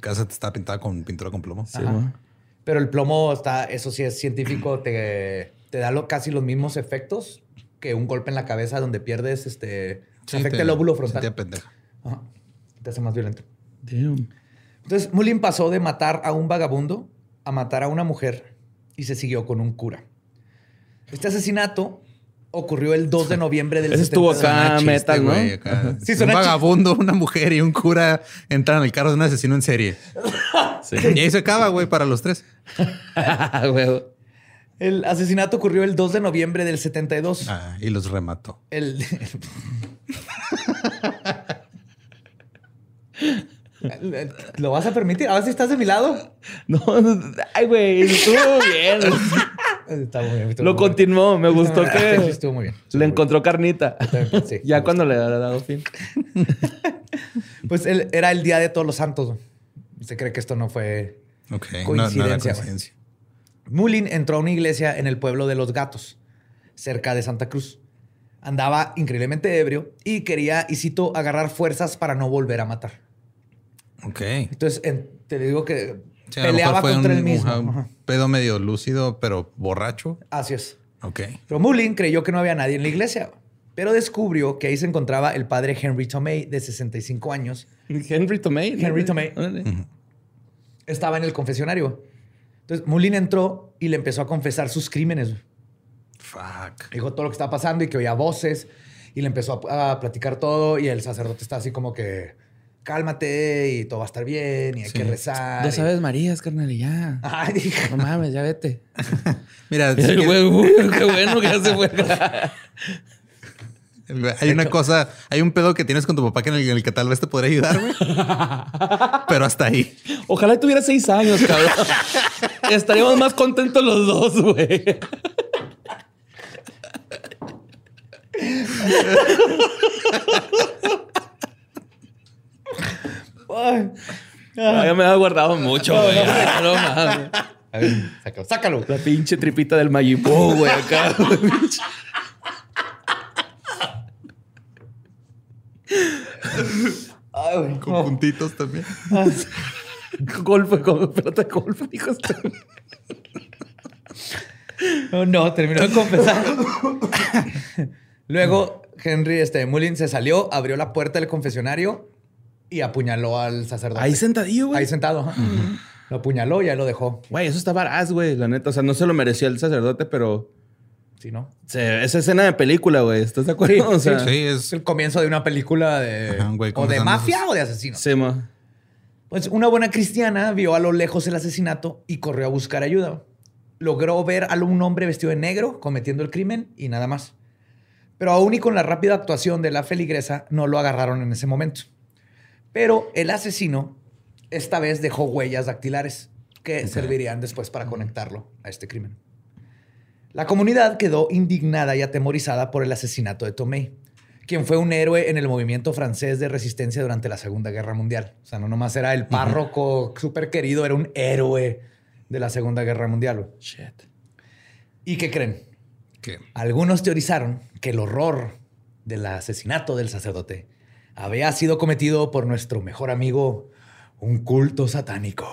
casa está pintada con pintura con plomo. Sí, Pero el plomo está, eso sí es científico, te, te da casi los mismos efectos que un golpe en la cabeza donde pierdes este afecta el óvulo frontal. Te pendeja. Te hace más violento. Entonces, Mullin pasó de matar a un vagabundo a matar a una mujer y se siguió con un cura. Este asesinato ocurrió el 2 de noviembre del Ese estuvo acá metal, ¿no? Sí, un vagabundo, una mujer y un cura entran al carro de un asesino en serie. Y ahí se acaba, güey, para los tres. el asesinato ocurrió el 2 de noviembre del 72. Ah, y los remató. El... ¿Lo vas a permitir? A ver si estás de mi lado. No, ay, güey, estuvo bien. Está muy bien. Lo continuó, me gustó que. estuvo muy bien. le encontró carnita. Sí, ya cuando le ha dado fin. pues él, era el día de todos los santos. Se cree que esto no fue coincidencia. Mullin entró a una iglesia en el pueblo de Los Gatos, cerca de Santa Cruz. Andaba increíblemente ebrio y quería, y cito, agarrar fuerzas para no volver a matar. Ok. Entonces, te digo que peleaba contra el mismo. Un pedo medio lúcido, pero borracho. Así es. Ok. Pero Mullin creyó que no había nadie en la iglesia, pero descubrió que ahí se encontraba el padre Henry Tomei, de 65 años. ¿Henry Tomei? Henry Tomei. Estaba en el confesionario. Entonces, Mullin entró y le empezó a confesar sus crímenes. Fuck. Dijo todo lo que estaba pasando y que oía voces y le empezó a platicar todo y el sacerdote está así como que cálmate y todo va a estar bien y hay que rezar. Ya sabes, Marías, carnal, y ya. Ay, no mames, ya vete. Mira, qué bueno que ya se fue. Hay una cosa, hay un pedo que tienes con tu papá que en el, que tal vez te podría ayudar, güey. Pero hasta ahí. Ojalá tuviera seis años, cabrón. Estaríamos más contentos los dos, güey. Ay, ya me ha guardado mucho, güey. No mames. A ver, sácalo, sácalo. La pinche tripita del Majimbo, güey, acá. Ay, güey. Con puntitos también. golf, con pelota de golf, dijo este. No, no, terminó de confesar. Luego, Henry este, Mullin se salió, abrió la puerta del confesionario y apuñaló al sacerdote. Ahí sentadillo, güey. Ahí sentado. Lo apuñaló y ya lo dejó. Güey, eso está varaz, güey, la neta. O sea, no se lo merecía el sacerdote, pero... ¿Sí, no? se- esa escena de película, güey. ¿Estás de acuerdo? Sí, o sea, Sí, Es es. el comienzo de una película de... Ajá, güey, o de mafia o de asesino. sí, ma. Pues una buena cristiana vio a lo lejos el asesinato y corrió a buscar ayuda. Logró ver a un hombre vestido de negro cometiendo el crimen y nada más. Pero aún y con la rápida actuación de la feligresa, no lo agarraron en ese momento. Pero el asesino esta vez dejó huellas dactilares que servirían después para conectarlo a este crimen. La comunidad quedó indignada y atemorizada por el asesinato de Tomei, quien fue un héroe en el movimiento francés de resistencia durante la Segunda Guerra Mundial. O sea, no nomás era el párroco súper querido, era un héroe de la Segunda Guerra Mundial. Shit. ¿Y qué creen? que Algunos teorizaron que el horror del asesinato del sacerdote había sido cometido por nuestro mejor amigo, un culto satánico.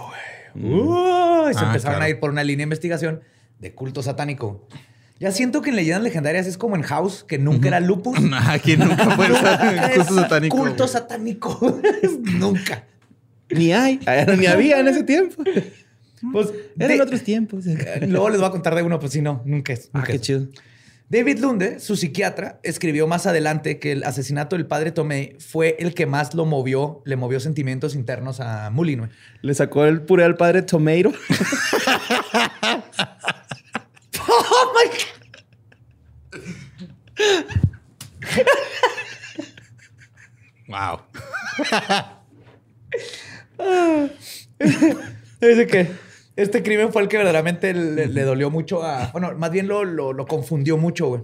güey. Uy, se Ah, empezaron claro. a ir por una línea de investigación de culto satánico. Ya siento que en leyendas legendarias es como en House, que nunca era lupus. Aquí nunca fue culto satánico. Culto güey. satánico. nunca. Ni hay. Ni había en ese tiempo. Pues, Eran de- otros tiempos. Luego les voy a contar de uno, pues sí, no, nunca es. Ah, nunca qué es. chido. David Lunde, su psiquiatra, escribió más adelante que el asesinato del padre Tomei fue el que más lo movió, le movió sentimientos internos a Mullin. güey. Le sacó el puré al padre Tomato. ¡Oh, my God! Wow. Dice que este crimen fue el que verdaderamente le, le dolió mucho a... Bueno, más bien lo, lo- lo confundió mucho, güey.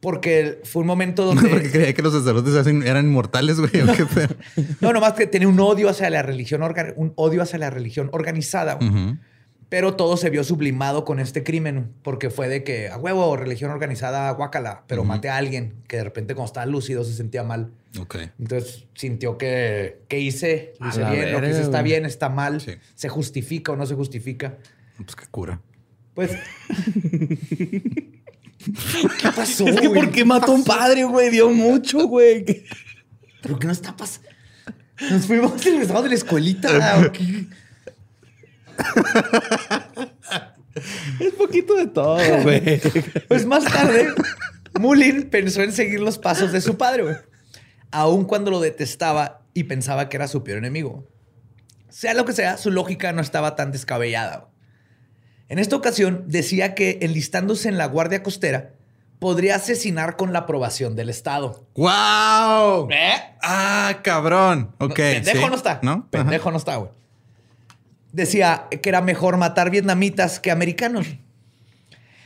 Porque fue un momento donde... Porque creía que los sacerdotes eran inmortales, güey. ¿o qué pedo? No, nomás que tenía un odio hacia la religión, un odio hacia la religión organizada. güey. Pero todo se vio sublimado con este crimen, porque fue de que, a huevo, religión organizada, guácala, pero maté a alguien que de repente cuando estaba lúcido se sentía mal. Ok. Entonces sintió que, ¿qué hice? Lo hice bien, lo que hice está bien, está mal, Sí. se justifica o no se justifica. Pues qué cura. Pues... ¿Qué pasó? Es que güey? ¿por qué mató a un padre, güey? Dio mucho, güey. ¿Pero qué nos está pasando? Nos fuimos regresamos de la escuelita. ¿o qué? Es poquito de todo, güey. Pues más tarde, Mullin pensó en seguir los pasos de su padre, güey. Aun cuando lo detestaba y pensaba que era su peor enemigo. Sea lo que sea, su lógica no estaba tan descabellada. güey. En esta ocasión decía que enlistándose en la Guardia Costera podría asesinar con la aprobación del Estado. ¡Wow! ¿Eh? Ah, cabrón. Ok. No, pendejo sí. no está. ¿No? Pendejo no está, güey. Decía que era mejor matar vietnamitas que americanos.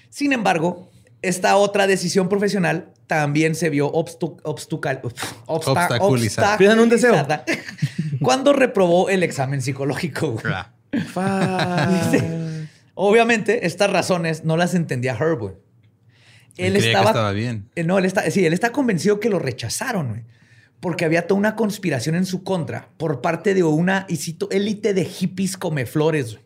Sin embargo, esta otra decisión profesional también se vio obstu- obstucal- obsta- Obstaculizada. Pidan un deseo. obstaculizada Cuando reprobó el examen psicológico. Obviamente, estas razones no las entendía Herb. Él que estaba bien. Eh, No, él está, sí, él está convencido que lo rechazaron, güey. Porque había toda una conspiración en su contra por parte de una, y cito, élite de hippies come flores. güey.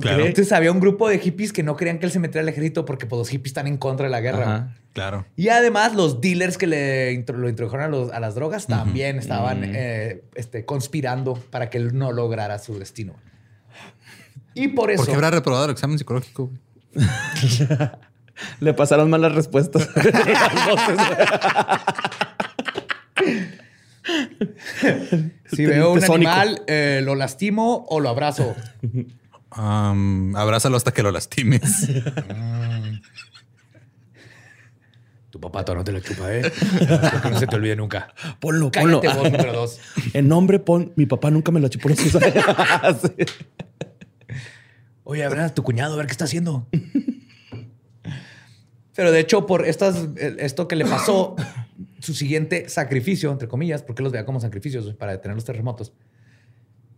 Claro. Entonces había un grupo de hippies que no querían que él se metiera al ejército porque pues, los hippies están en contra de la guerra. Ajá. Claro. Y además los dealers que le intro- lo introdujeron a, los- a las drogas también estaban Mm. eh, este, conspirando para que él no lograra su destino. Y por eso... ¿Por qué habrá reprobado el examen psicológico? Le pasaron mal las respuestas. Si veo un Tesónico. animal, eh, lo lastimo o lo abrazo. Am, abrázalo hasta que lo lastimes. Tu papá todavía no te lo chupa, ¿eh? Porque no se te olvide nunca. Ponlo, ponlo. Cállate vos, número dos. El nombre pon. Mi papá nunca me lo chupó. Oye, a ver a tu cuñado, a ver qué está haciendo. Pero de hecho, por estas, eh, esto que le pasó, su siguiente sacrificio, entre comillas, porque los veía como sacrificios para detener los terremotos,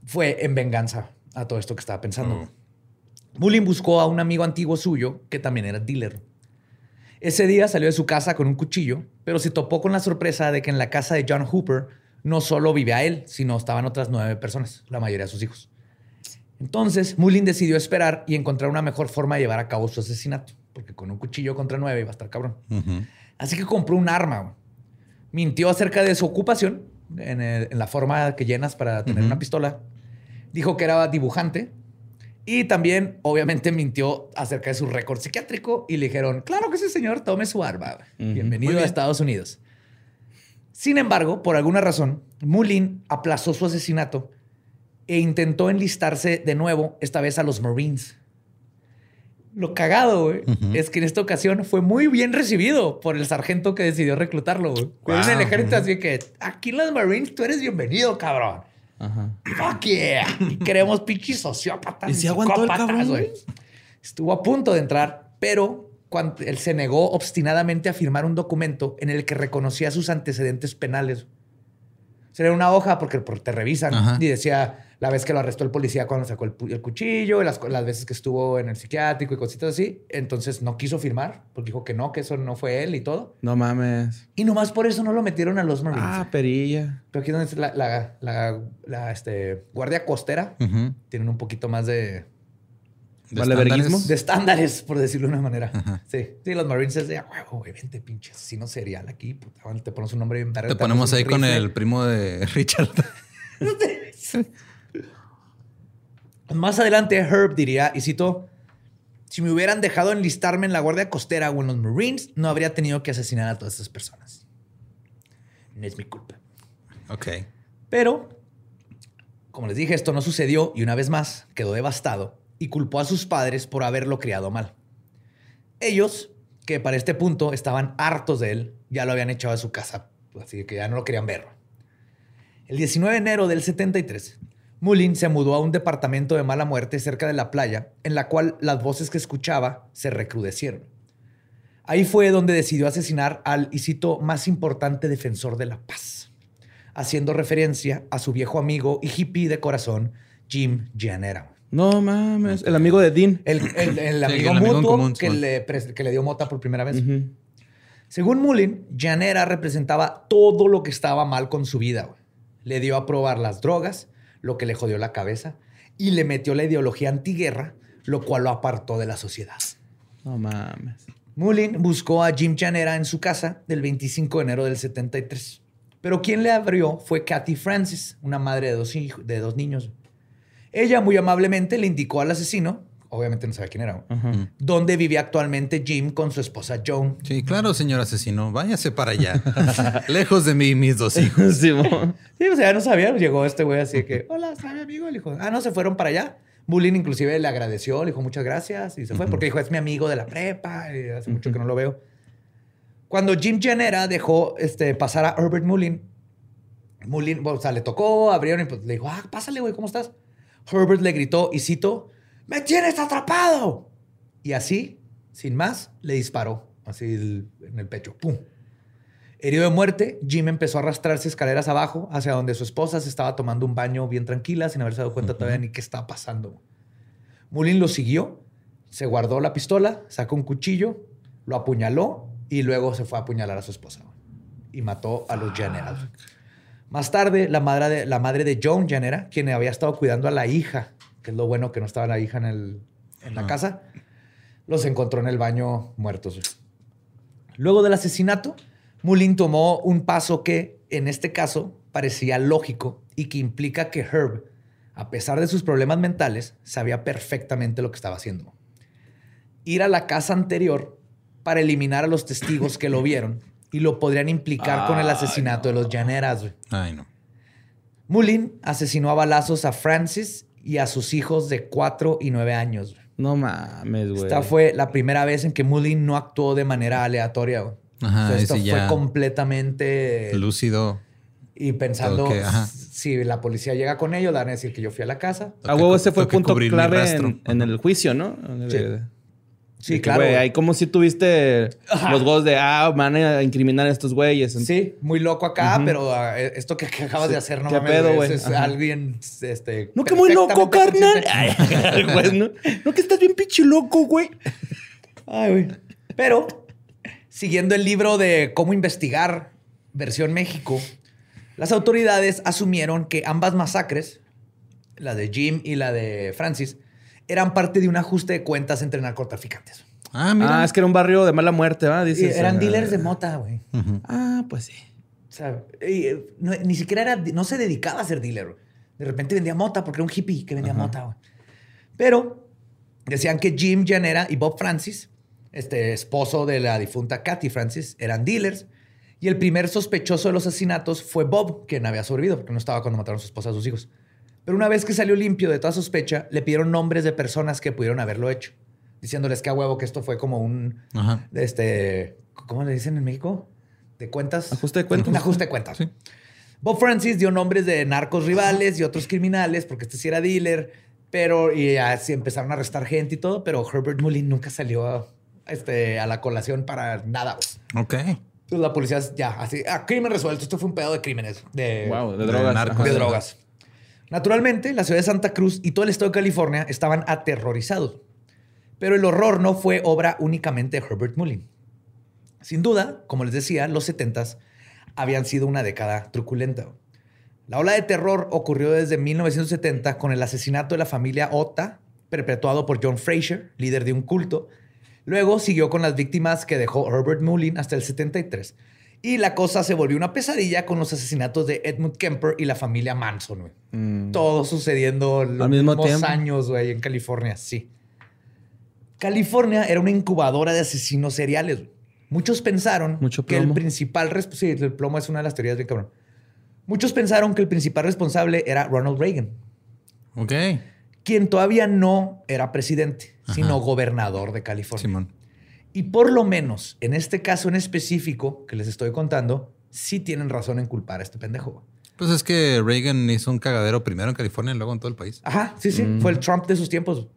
fue en venganza a todo esto que estaba pensando. Mullin buscó a un amigo antiguo suyo que también era dealer. Ese día salió de su casa con un cuchillo, pero se topó con la sorpresa de que en la casa de John Hooper no solo vive a él, sino estaban otras nueve personas, la mayoría de sus hijos. Entonces, Mullin decidió esperar y encontrar una mejor forma de llevar a cabo su asesinato, porque con un cuchillo contra nueve iba a estar cabrón. Así que compró un arma. Mintió acerca de su ocupación, en, la forma que llenas para tener una pistola. Dijo que era dibujante. Y también, obviamente, mintió acerca de su récord psiquiátrico y le dijeron, claro que sí, señor, tome su arma. Bienvenido a Estados Unidos. Sin embargo, por alguna razón, Mullin aplazó su asesinato e intentó enlistarse de nuevo, esta vez a los Marines. Lo cagado, güey, es que en esta ocasión fue muy bien recibido por el sargento que decidió reclutarlo, güey. en el ejército así que, aquí en los Marines tú eres bienvenido, cabrón. Ajá. Fuck yeah. Y queremos pinches sociópatas. ¿Y si aguantó el cabrón? Estuvo a punto de entrar, pero cuando él se negó obstinadamente a firmar un documento en el que reconocía sus antecedentes penales. Sería una hoja porque, te revisan y decía la vez que lo arrestó el policía cuando sacó el, cuchillo, las, las, veces que estuvo en el psiquiátrico y cositas así. Entonces no quiso firmar porque dijo que no, que eso no fue él y todo. No mames. Y nomás por eso no lo metieron a los Marines. Ah, perilla. Pero aquí donde es la, la, este, guardia costera, tienen un poquito más de ¿De estándares? De estándares, por decirlo de una manera. Sí. Sí, los Marines es de, huevo, güey, vente, pinche no serial aquí. Puta, te ponemos un nombre bien. Te ponemos ahí con el primo de Richard. Más adelante, Herb diría, y cito, si me hubieran dejado enlistarme en la Guardia Costera o en los Marines, no habría tenido que asesinar a todas esas personas. No es mi culpa. Ok. Pero, como les dije, esto no sucedió y una vez más quedó devastado y culpó a sus padres por haberlo criado mal. Ellos, que para este punto estaban hartos de él, ya lo habían echado de su casa, así que ya no lo querían ver. El 19 de enero del 73, Mullin se mudó a un departamento de mala muerte cerca de la playa, en la cual las voces que escuchaba se recrudecieron. Ahí fue donde decidió asesinar al, y más importante defensor de la paz, haciendo referencia a su viejo amigo y hippie de corazón, Jim Gianera. No mames. El amigo de Dean. El, amigo mutuo que, le, que, le, dio mota por primera vez. Según Mullin, Janera representaba todo lo que estaba mal con su vida. Le dio a probar las drogas, lo que le jodió la cabeza, y le metió la ideología antiguerra, lo cual lo apartó de la sociedad. No mames. Mullin buscó a Jim Janera en su casa del 25 de enero del 73. Pero quien le abrió fue Kathy Francis, una madre de dos, hijos, de dos niños. Ella muy amablemente le indicó al asesino, obviamente no sabe quién era, dónde vivía actualmente Jim con su esposa Joan. Sí, claro, señor asesino, váyase para allá. Lejos de mí y mis dos hijos. sí, o sea, no sabía. Llegó este güey así que, hola, está mi amigo. Le dijo, ah, no, se fueron para allá. Bullying inclusive le agradeció, le dijo muchas gracias y se fue porque dijo, es mi amigo de la prepa y hace mucho que no lo veo. Cuando Jim Janera dejó este, pasar a Herbert Mullin, Mullin, o sea, le tocó, abrieron y pues, le dijo, ah, pásale, güey, ¿cómo estás? Herbert le gritó, y cito, ¡Me tienes atrapado! Y así, sin más, le disparó, así en el pecho. ¡Pum! Herido de muerte, Jim empezó a arrastrarse escaleras abajo hacia donde su esposa se estaba tomando un baño bien tranquila, sin haberse dado cuenta todavía ni qué estaba pasando. Mullin lo siguió, se guardó la pistola, sacó un cuchillo, lo apuñaló y luego se fue a apuñalar a su esposa. Y mató a los generales. Más tarde, la madre de, la madre de Joan Janera, quien había estado cuidando a la hija, que es lo bueno que no estaba la hija en, el, en la casa, los encontró en el baño muertos. Luego del asesinato, Mullin tomó un paso que, en este caso, parecía lógico y que implica que Herb, a pesar de sus problemas mentales, sabía perfectamente lo que estaba haciendo. Ir a la casa anterior para eliminar a los testigos que lo vieron y lo podrían implicar con el asesinato de los Llaneras. Ay, no. Mullin asesinó a balazos a Francis y a sus hijos de 4 y 9 años. No mames, güey. Esta fue la primera vez en que Mullin no actuó de manera aleatoria. Güey. Ajá, esto fue completamente lúcido. Y pensando, si la policía llega con ellos, van a decir que yo fui a la casa. A huevo, ese fue el punto clave en, el juicio, ¿no? Sí. Sí, claro. Güey, ahí como si tuviste los gols de, ah, van a incriminar a estos güeyes. Sí, muy loco acá, pero ah, esto que, acabas de hacer, no ¿Qué pedo, güey? Es alguien, este... No, que muy loco, carnal. ¿no? no, que estás bien pinche loco, güey. Ay, güey. Pero, siguiendo el libro de cómo investigar, versión México, Las autoridades asumieron que ambas masacres, la de Jim y la de Francis, eran parte de un ajuste de cuentas entre narcotraficantes. Ah, mira. Ah, es que era un barrio de mala muerte, ¿va? Dices, eran dealers de mota, güey. Ah, pues sí. O sea, eh, ni siquiera era, no se dedicaba a ser dealer. De repente vendía mota porque era un hippie que vendía mota, güey. Pero decían que Jim Janera y Bob Francis, este esposo de la difunta Kathy Francis, eran dealers. Y el primer sospechoso de los asesinatos fue Bob, quien había sobrevivido porque no estaba cuando mataron a su esposa y a sus hijos. Pero una vez que salió limpio de toda sospecha, le pidieron nombres de personas que pudieron haberlo hecho diciéndoles que a huevo que esto fue como un, este, ¿cómo le dicen en México? De cuentas. Ajuste de cuentas. Un ajuste de cuentas. Bob Francis dio nombres de narcos rivales y otros criminales, porque este sí era dealer, pero y así empezaron a arrestar gente y todo, pero Herbert Mullin nunca salió a, este, a la colación para nada. Ok. Entonces la policía ya, así, ah, crimen resuelto. Esto fue un pedo de crímenes. De, wow, de drogas. De, de drogas. Naturalmente, la ciudad de Santa Cruz y todo el estado de California estaban aterrorizados. Pero el horror no fue obra únicamente de Herbert Mullin. Sin duda, como les decía, los 70s habían sido una década truculenta. La ola de terror ocurrió desde 1970 con el asesinato de la familia Ota, perpetuado por John Fraser, líder de un culto. Luego siguió con las víctimas que dejó Herbert Mullin hasta el 73. Y la cosa se volvió una pesadilla con los asesinatos de Edmund Kemper y la familia Manson, mm. Todo sucediendo los mismos años, güey, en California, sí. California era una incubadora de asesinos seriales. Muchos pensaron que el principal responsable. Sí, el plomo es una de las teorías de cabrón. Muchos pensaron que el principal responsable era Ronald Reagan. Ok. Quien todavía no era presidente, sino gobernador de California. Simón. Y por lo menos en este caso en específico que les estoy contando, sí tienen razón en culpar a este pendejo. Pues es que Reagan hizo un cagadero primero en California y luego en todo el país. Ajá, sí, sí. Mm. Fue el Trump de sus tiempos.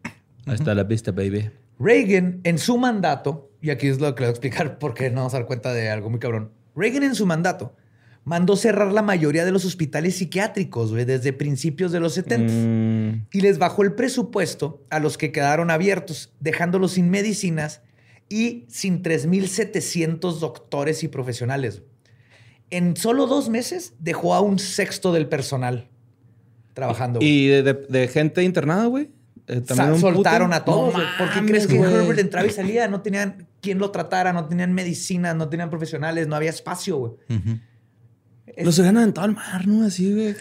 Ahí está la vista, baby. Reagan en su mandato, y aquí es lo que le voy a explicar porque no vamos a dar cuenta de algo muy cabrón. Reagan en su mandato mandó cerrar la mayoría de los hospitales psiquiátricos desde principios de los 70 mm. y les bajó el presupuesto a los que quedaron abiertos, dejándolos sin medicinas y sin 3.700 doctores y profesionales. En solo dos meses dejó a un sexto del personal trabajando. ¿Y de gente internada, güey? Eh, soltaron a todos. ¿Por qué crees que Herbert entraba y salía? No tenían quien lo tratara, no tenían medicina, no tenían profesionales, no había espacio, güey. Los habían aventado al mar, ¿no? Así, güey.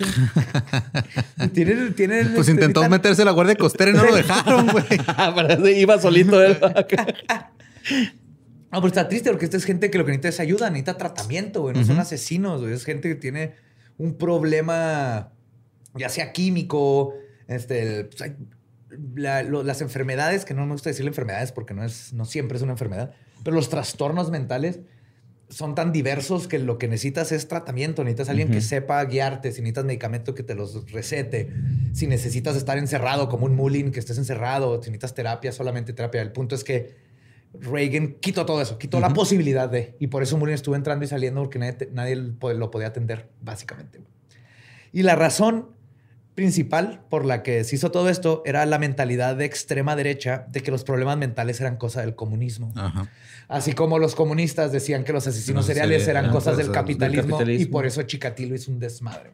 tienen, tienen, pues intentó meterse la guardia costera y no lo dejaron, güey. Iba solito él. No, pero está triste porque esta es gente que lo que necesita es ayuda, necesita tratamiento, güey. No son asesinos, güey. Es gente que tiene un problema, ya sea químico, este, pues, las enfermedades, que no me gusta decirle enfermedades porque no, es, no siempre es una enfermedad, pero los trastornos mentales son tan diversos que lo que necesitas es tratamiento. Necesitas alguien que sepa guiarte. Si necesitas medicamento que te los recete. Si necesitas estar encerrado como un mulling, que estés encerrado. Si necesitas terapia, solamente terapia. El punto es que Reagan quitó todo eso. Quitó la posibilidad de... Y por eso Mullin estuvo entrando y saliendo porque nadie, nadie lo podía atender, básicamente. Y la razón principal por la que se hizo todo esto era la mentalidad de extrema derecha de que los problemas mentales eran cosa del comunismo. Así como los comunistas decían que los asesinos seriales eran, cosas del capitalismo, y por eso Chikatilo hizo un desmadre.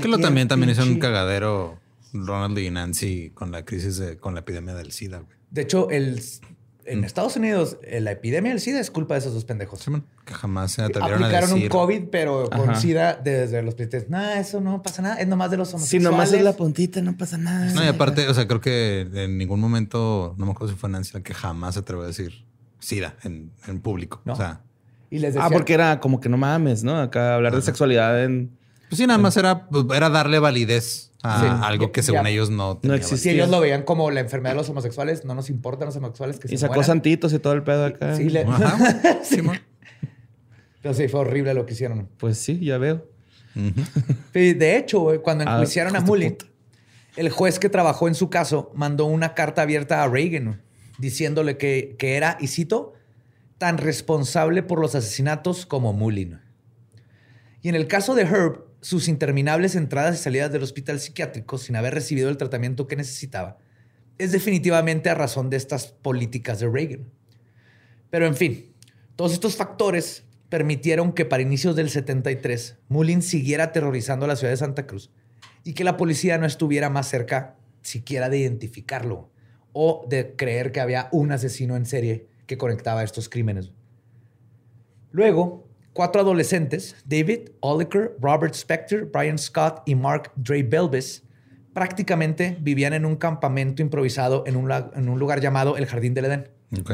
Que lo también, también hizo un cagadero Ronald y Nancy con la crisis de, con la epidemia del SIDA. De hecho, el en mm. Estados Unidos, eh, la epidemia del SIDA es culpa de esos dos pendejos. que jamás se atrevieron Aplicaron un COVID, pero con SIDA desde los presidentes. No, eso no pasa nada. Es nomás de los homosexuales. Si nomás es la puntita, no pasa nada. No, y aparte, o sea, creo que en ningún momento, no me acuerdo si fue Nancy la que jamás se atrevió a decir SIDA en, en público. O sea. Y les ah, porque era como que no mames, ¿no? Acá hablar de sexualidad en... Pues sí, nada más era, era darle validez algo que según ellos no No existía. Si ellos lo veían como la enfermedad de los homosexuales, no nos importan los homosexuales que y sacó santitos y todo el pedo acá. Sí, le... sí. Pero sí, fue horrible lo que hicieron. Pues sí, ya veo. De hecho, cuando ah, enjuiciaron a Mullin, el juez que trabajó en su caso mandó una carta abierta a Reagan diciéndole que, que era, y cito, tan responsable por los asesinatos como Mullin. Y en el caso de Herb, sus interminables entradas y salidas del hospital psiquiátrico sin haber recibido el tratamiento que necesitaba, es definitivamente a razón de estas políticas de Reagan. Pero en fin, todos estos factores permitieron que para inicios del 73 Mullins siguiera aterrorizando a la ciudad de Santa Cruz y que la policía no estuviera más cerca siquiera de identificarlo o de creer que había un asesino en serie que conectaba estos crímenes. Luego, cuatro adolescentes, David Oliker, Robert Spector, Brian Scott y Mark Dre Belvis, prácticamente vivían en un campamento improvisado en un, en un lugar llamado el Jardín del Edén. Ok.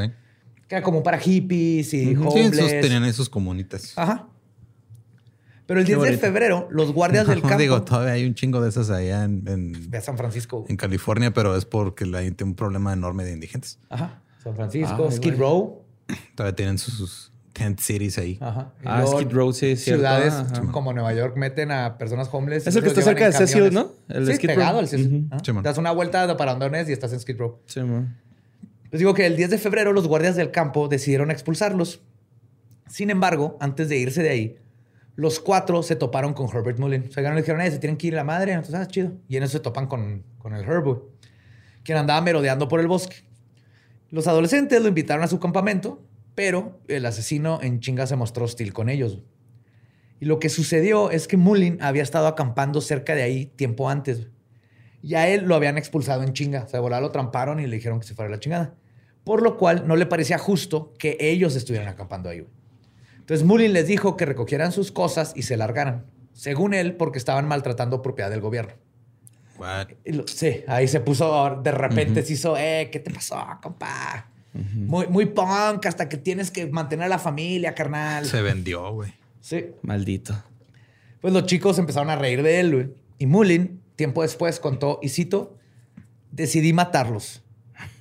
Que era como para hippies y homeless. Sí, esos tenían esos comunitas. Ajá. Pero el 10 de febrero, los guardias del campo. Digo, todavía hay un chingo de esas allá en, en San Francisco. En California, pero es porque hay un problema enorme de indigentes. Ajá. San Francisco, Skid Row. Todavía tienen sus tent cities ahí. Ajá. ah, Skid Row, sí, Ciudades como Nueva York meten a personas homeless. Es el que está cerca de Cecil, ¿no? El sí, Skid pegado al Cecil. Das una vuelta de parandones y estás en Skid Row. Sí, man. Les digo que el 10 de febrero los guardias del campo decidieron expulsarlos. Sin embargo, antes de irse de ahí, los cuatro se toparon con Herbert Mullin. Se le dijeron, se tienen que ir a la madre. Entonces, ah, chido. Y en eso se topan con, con el Herbert, quien andaba merodeando por el bosque. Los adolescentes lo invitaron a su campamento, pero el asesino en chinga se mostró hostil con ellos. Y lo que sucedió es que Mullin había estado acampando cerca de ahí tiempo antes. Y a él lo habían expulsado en chinga. O sea, lo tramparon y le dijeron que se fuera a la chingada por lo cual no le parecía justo que ellos estuvieran acampando ahí. Entonces Mullin les dijo que recogieran sus cosas y se largaran, según él, porque estaban maltratando propiedad del gobierno. sí, ahí se puso, de repente se hizo, eh, ¿qué te pasó, compa? Muy, muy punk, hasta que tienes que mantener a la familia, carnal. Se vendió, güey. Sí. Maldito. Pues los chicos empezaron a reír de él, güey. Y Mullin, tiempo después, contó, y cito, decidí matarlos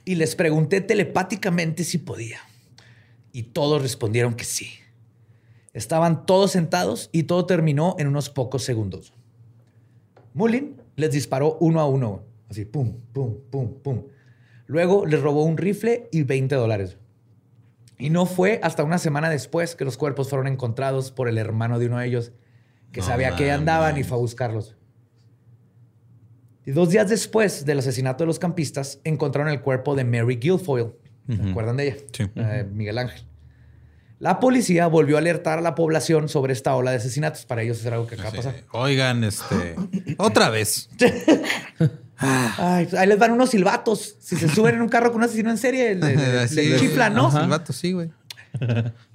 y les pregunté telepáticamente si podía. Y todos respondieron que sí. Estaban todos sentados y todo terminó en unos pocos segundos. Mullin les disparó uno a uno, así, pum, pum, pum, pum. Luego les robó un rifle y 20 dólares. Y no fue hasta una semana después que los cuerpos fueron encontrados por el hermano de uno de ellos, que sabía que andaban y fue a buscarlos. Y dos días después del asesinato de los campistas, encontraron el cuerpo de Mary Guilfoyle. ¿Se acuerdan de ella? Sí. Eh, Miguel Ángel. La policía volvió a alertar a la población sobre esta ola de asesinatos. Para ellos es algo que acaba de pasar. Oigan, este. otra vez. ahí les van unos silbatos. Si se suben en un carro con un asesino en serie, le, chiflan, ¿no? Silbatos, sí, güey.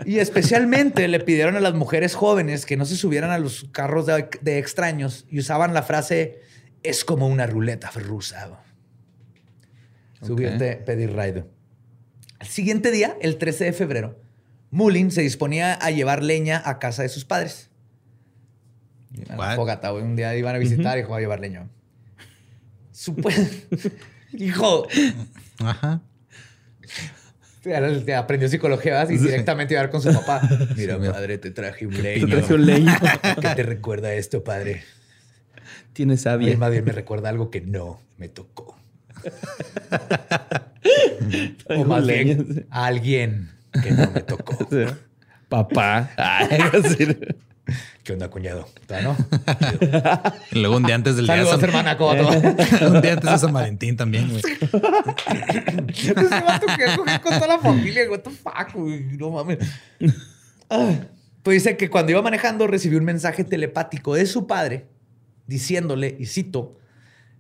Y especialmente le pidieron a las mujeres jóvenes que no se subieran a los carros de extraños y usaban la frase es como una ruleta rusa. Subirte, pedir ride. El siguiente día, el 13 de febrero, Mullin se disponía a llevar leña a casa de sus padres. Fogata, Un día iban a visitar y dijo a llevar leña. Hijo. Ajá. Aprendió psicología y directamente iba a ver con su papá. Mira, padre, te traje un leño. Te traje un leño. ¿Qué te recuerda esto, padre? Tiene sabia. Más bien me recuerda algo que no me tocó. o más bien alguien que no me tocó. Papá. ¿Qué onda, cuñado? ¿No? y luego un día antes del Saludos, día hermana, ¿cómo Un día antes de San Valentín también, güey. Con toda la familia, what the fuck, güey. No mames. Pues dice que cuando iba manejando recibió un mensaje telepático de su padre diciéndole, y cito,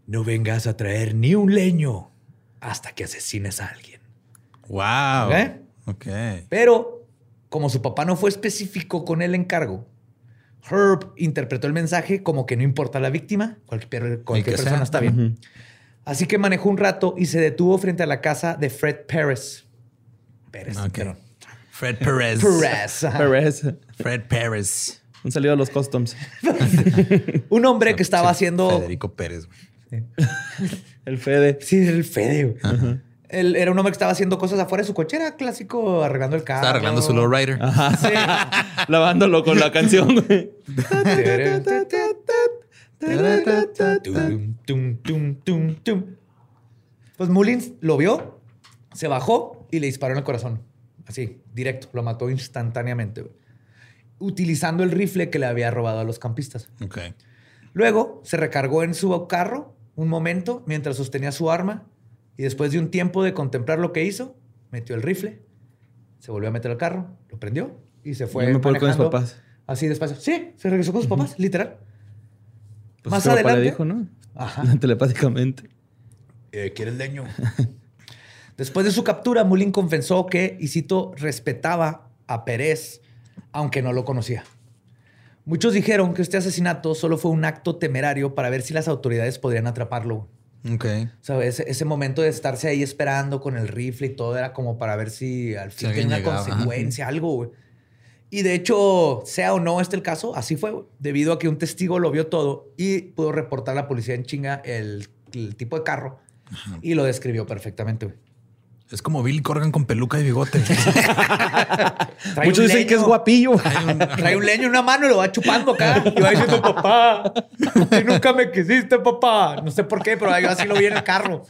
no vengas a traer ni un leño hasta que asesines a alguien. Wow. ¿Eh? Ok. Pero, como su papá no fue específico con el encargo, Herb interpretó el mensaje como que no importa la víctima, cualquier, persona está bien. Así que manejó un rato y se detuvo frente a la casa de Fred Pérez. Pérez, Fred Pérez. Pérez. Fred Pérez. Un saludo a los customs. un hombre que estaba haciendo. Federico Pérez, güey. el Fede. Sí, el Fede, güey. Él era un hombre que estaba haciendo cosas afuera de su cochera, clásico, arreglando el carro. Estaba arreglando su lowrider. Ajá. Sí. Lavándolo con la canción, güey. pues Mullins lo vio, se bajó y le disparó en el corazón. Así, directo. Lo mató instantáneamente, utilizando el rifle que le había robado a los campistas. Luego se recargó en su carro un momento mientras sostenía su arma y después de un tiempo de contemplar lo que hizo, metió el rifle, se volvió a meter al carro, lo prendió y se fue. Yo me puedo con mis papás. Así despacio. Sí, se regresó con sus papás, literal. Pues Más adelante. le dijo, ¿no? Ajá. Telepáticamente. Eh, ¿Quiere el leño? Después de su captura, Mullin confesó que, y cito, respetaba a Pérez, aunque no lo conocía. Muchos dijeron que este asesinato solo fue un acto temerario para ver si las autoridades podrían atraparlo. Ok. O sea, ese, ese momento de estarse ahí esperando con el rifle y todo era como para ver si al fin tenía una llegaba, ajá. consecuencia, algo, güey. Y de hecho, sea o no este el caso, así fue, güey, debido a que un testigo lo vio todo y pudo reportar a la policía en chinga el, el tipo de carro y lo describió perfectamente, güey. Es como Billy Corgan con peluca y bigote. Muchos dicen que es guapillo. Trae un leño en una mano y lo va chupando acá. Y va diciendo, papá, tú nunca me quisiste, papá. No sé por qué, pero yo así lo vi en el carro.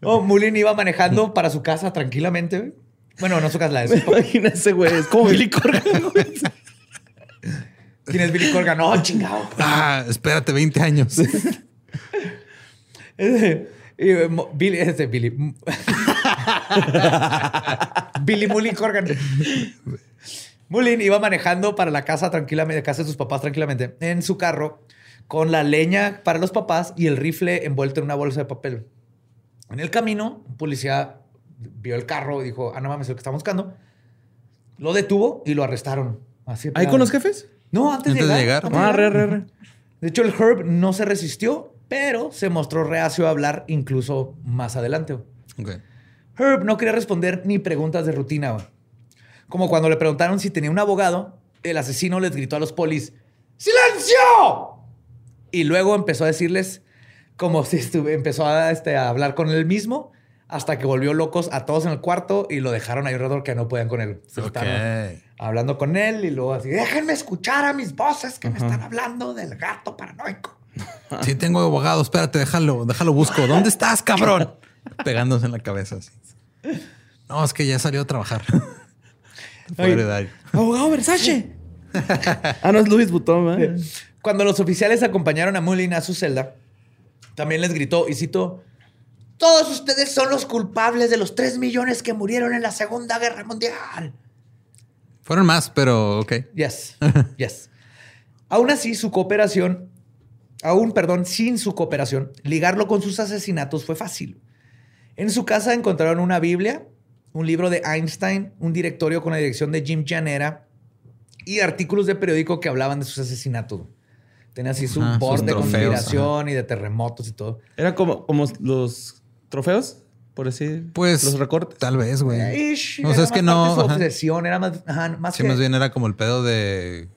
No, Mullin iba manejando para su casa tranquilamente. Bueno, no su casa, la de su papá. Imagínense, güey. Es como Billy Corgan, güey. ¿Quién es Billy Corgan? No, chingado. ah, espérate 20 años. Y, Mo- Billy, ese Billy. Billy Mullin Corgan. Mullin iba manejando para la casa tranquilamente, casa de sus papás tranquilamente, en su carro, con la leña para los papás y el rifle envuelto en una bolsa de papel. En el camino, un policía vio el carro y dijo, ah, no mames, es lo que estamos buscando. Lo detuvo y lo arrestaron. Así ¿Ahí con los jefes? No, antes, Antes de de llegar. de Ah, re, llegar. re, re. De hecho, el Herb no se resistió, pero se mostró reacio a hablar incluso más adelante. güey. Ok. Herb no quería responder ni preguntas de rutina. Como cuando le preguntaron si tenía un abogado, el asesino les gritó a los polis, ¡Silencio! Y luego empezó a decirles como si estuve, empezó a, este, a hablar con él mismo hasta que volvió locos a todos en el cuarto y lo dejaron ahí alrededor que no podían con él. Se hablando con él y luego así, déjenme escuchar a mis voces que me están hablando del gato paranoico. Sí, tengo abogado. Espérate, déjalo, déjalo busco. ¿Dónde estás, cabrón? Pegándose en la cabeza así. No, es que ya salió a trabajar. Ay. Abogado Versace. ah, no es Luis Butón, ¿verdad? Cuando los oficiales acompañaron a Mullin a su celda, también les gritó, y cito, todos ustedes son los culpables de los 3 millones que murieron en la Segunda Guerra Mundial. Fueron más, pero ok. Yes, yes. Aún así, su cooperación, aún, perdón, sin su cooperación, ligarlo con sus asesinatos fue fácil. En su casa encontraron una Biblia, un libro de Einstein, un directorio con la dirección de Jim Janera y artículos de periódico que hablaban de sus asesinatos. Tenía así su Ajá, board de trofeos, conspiración y de terremotos y todo. Era como, como los trofeos, por decir. Pues Los recortes. tal vez, güey. Ish, O sea, era es que no. Su ajá. obsesión era más, ajá, más Sí, que más bien era como el pedo de.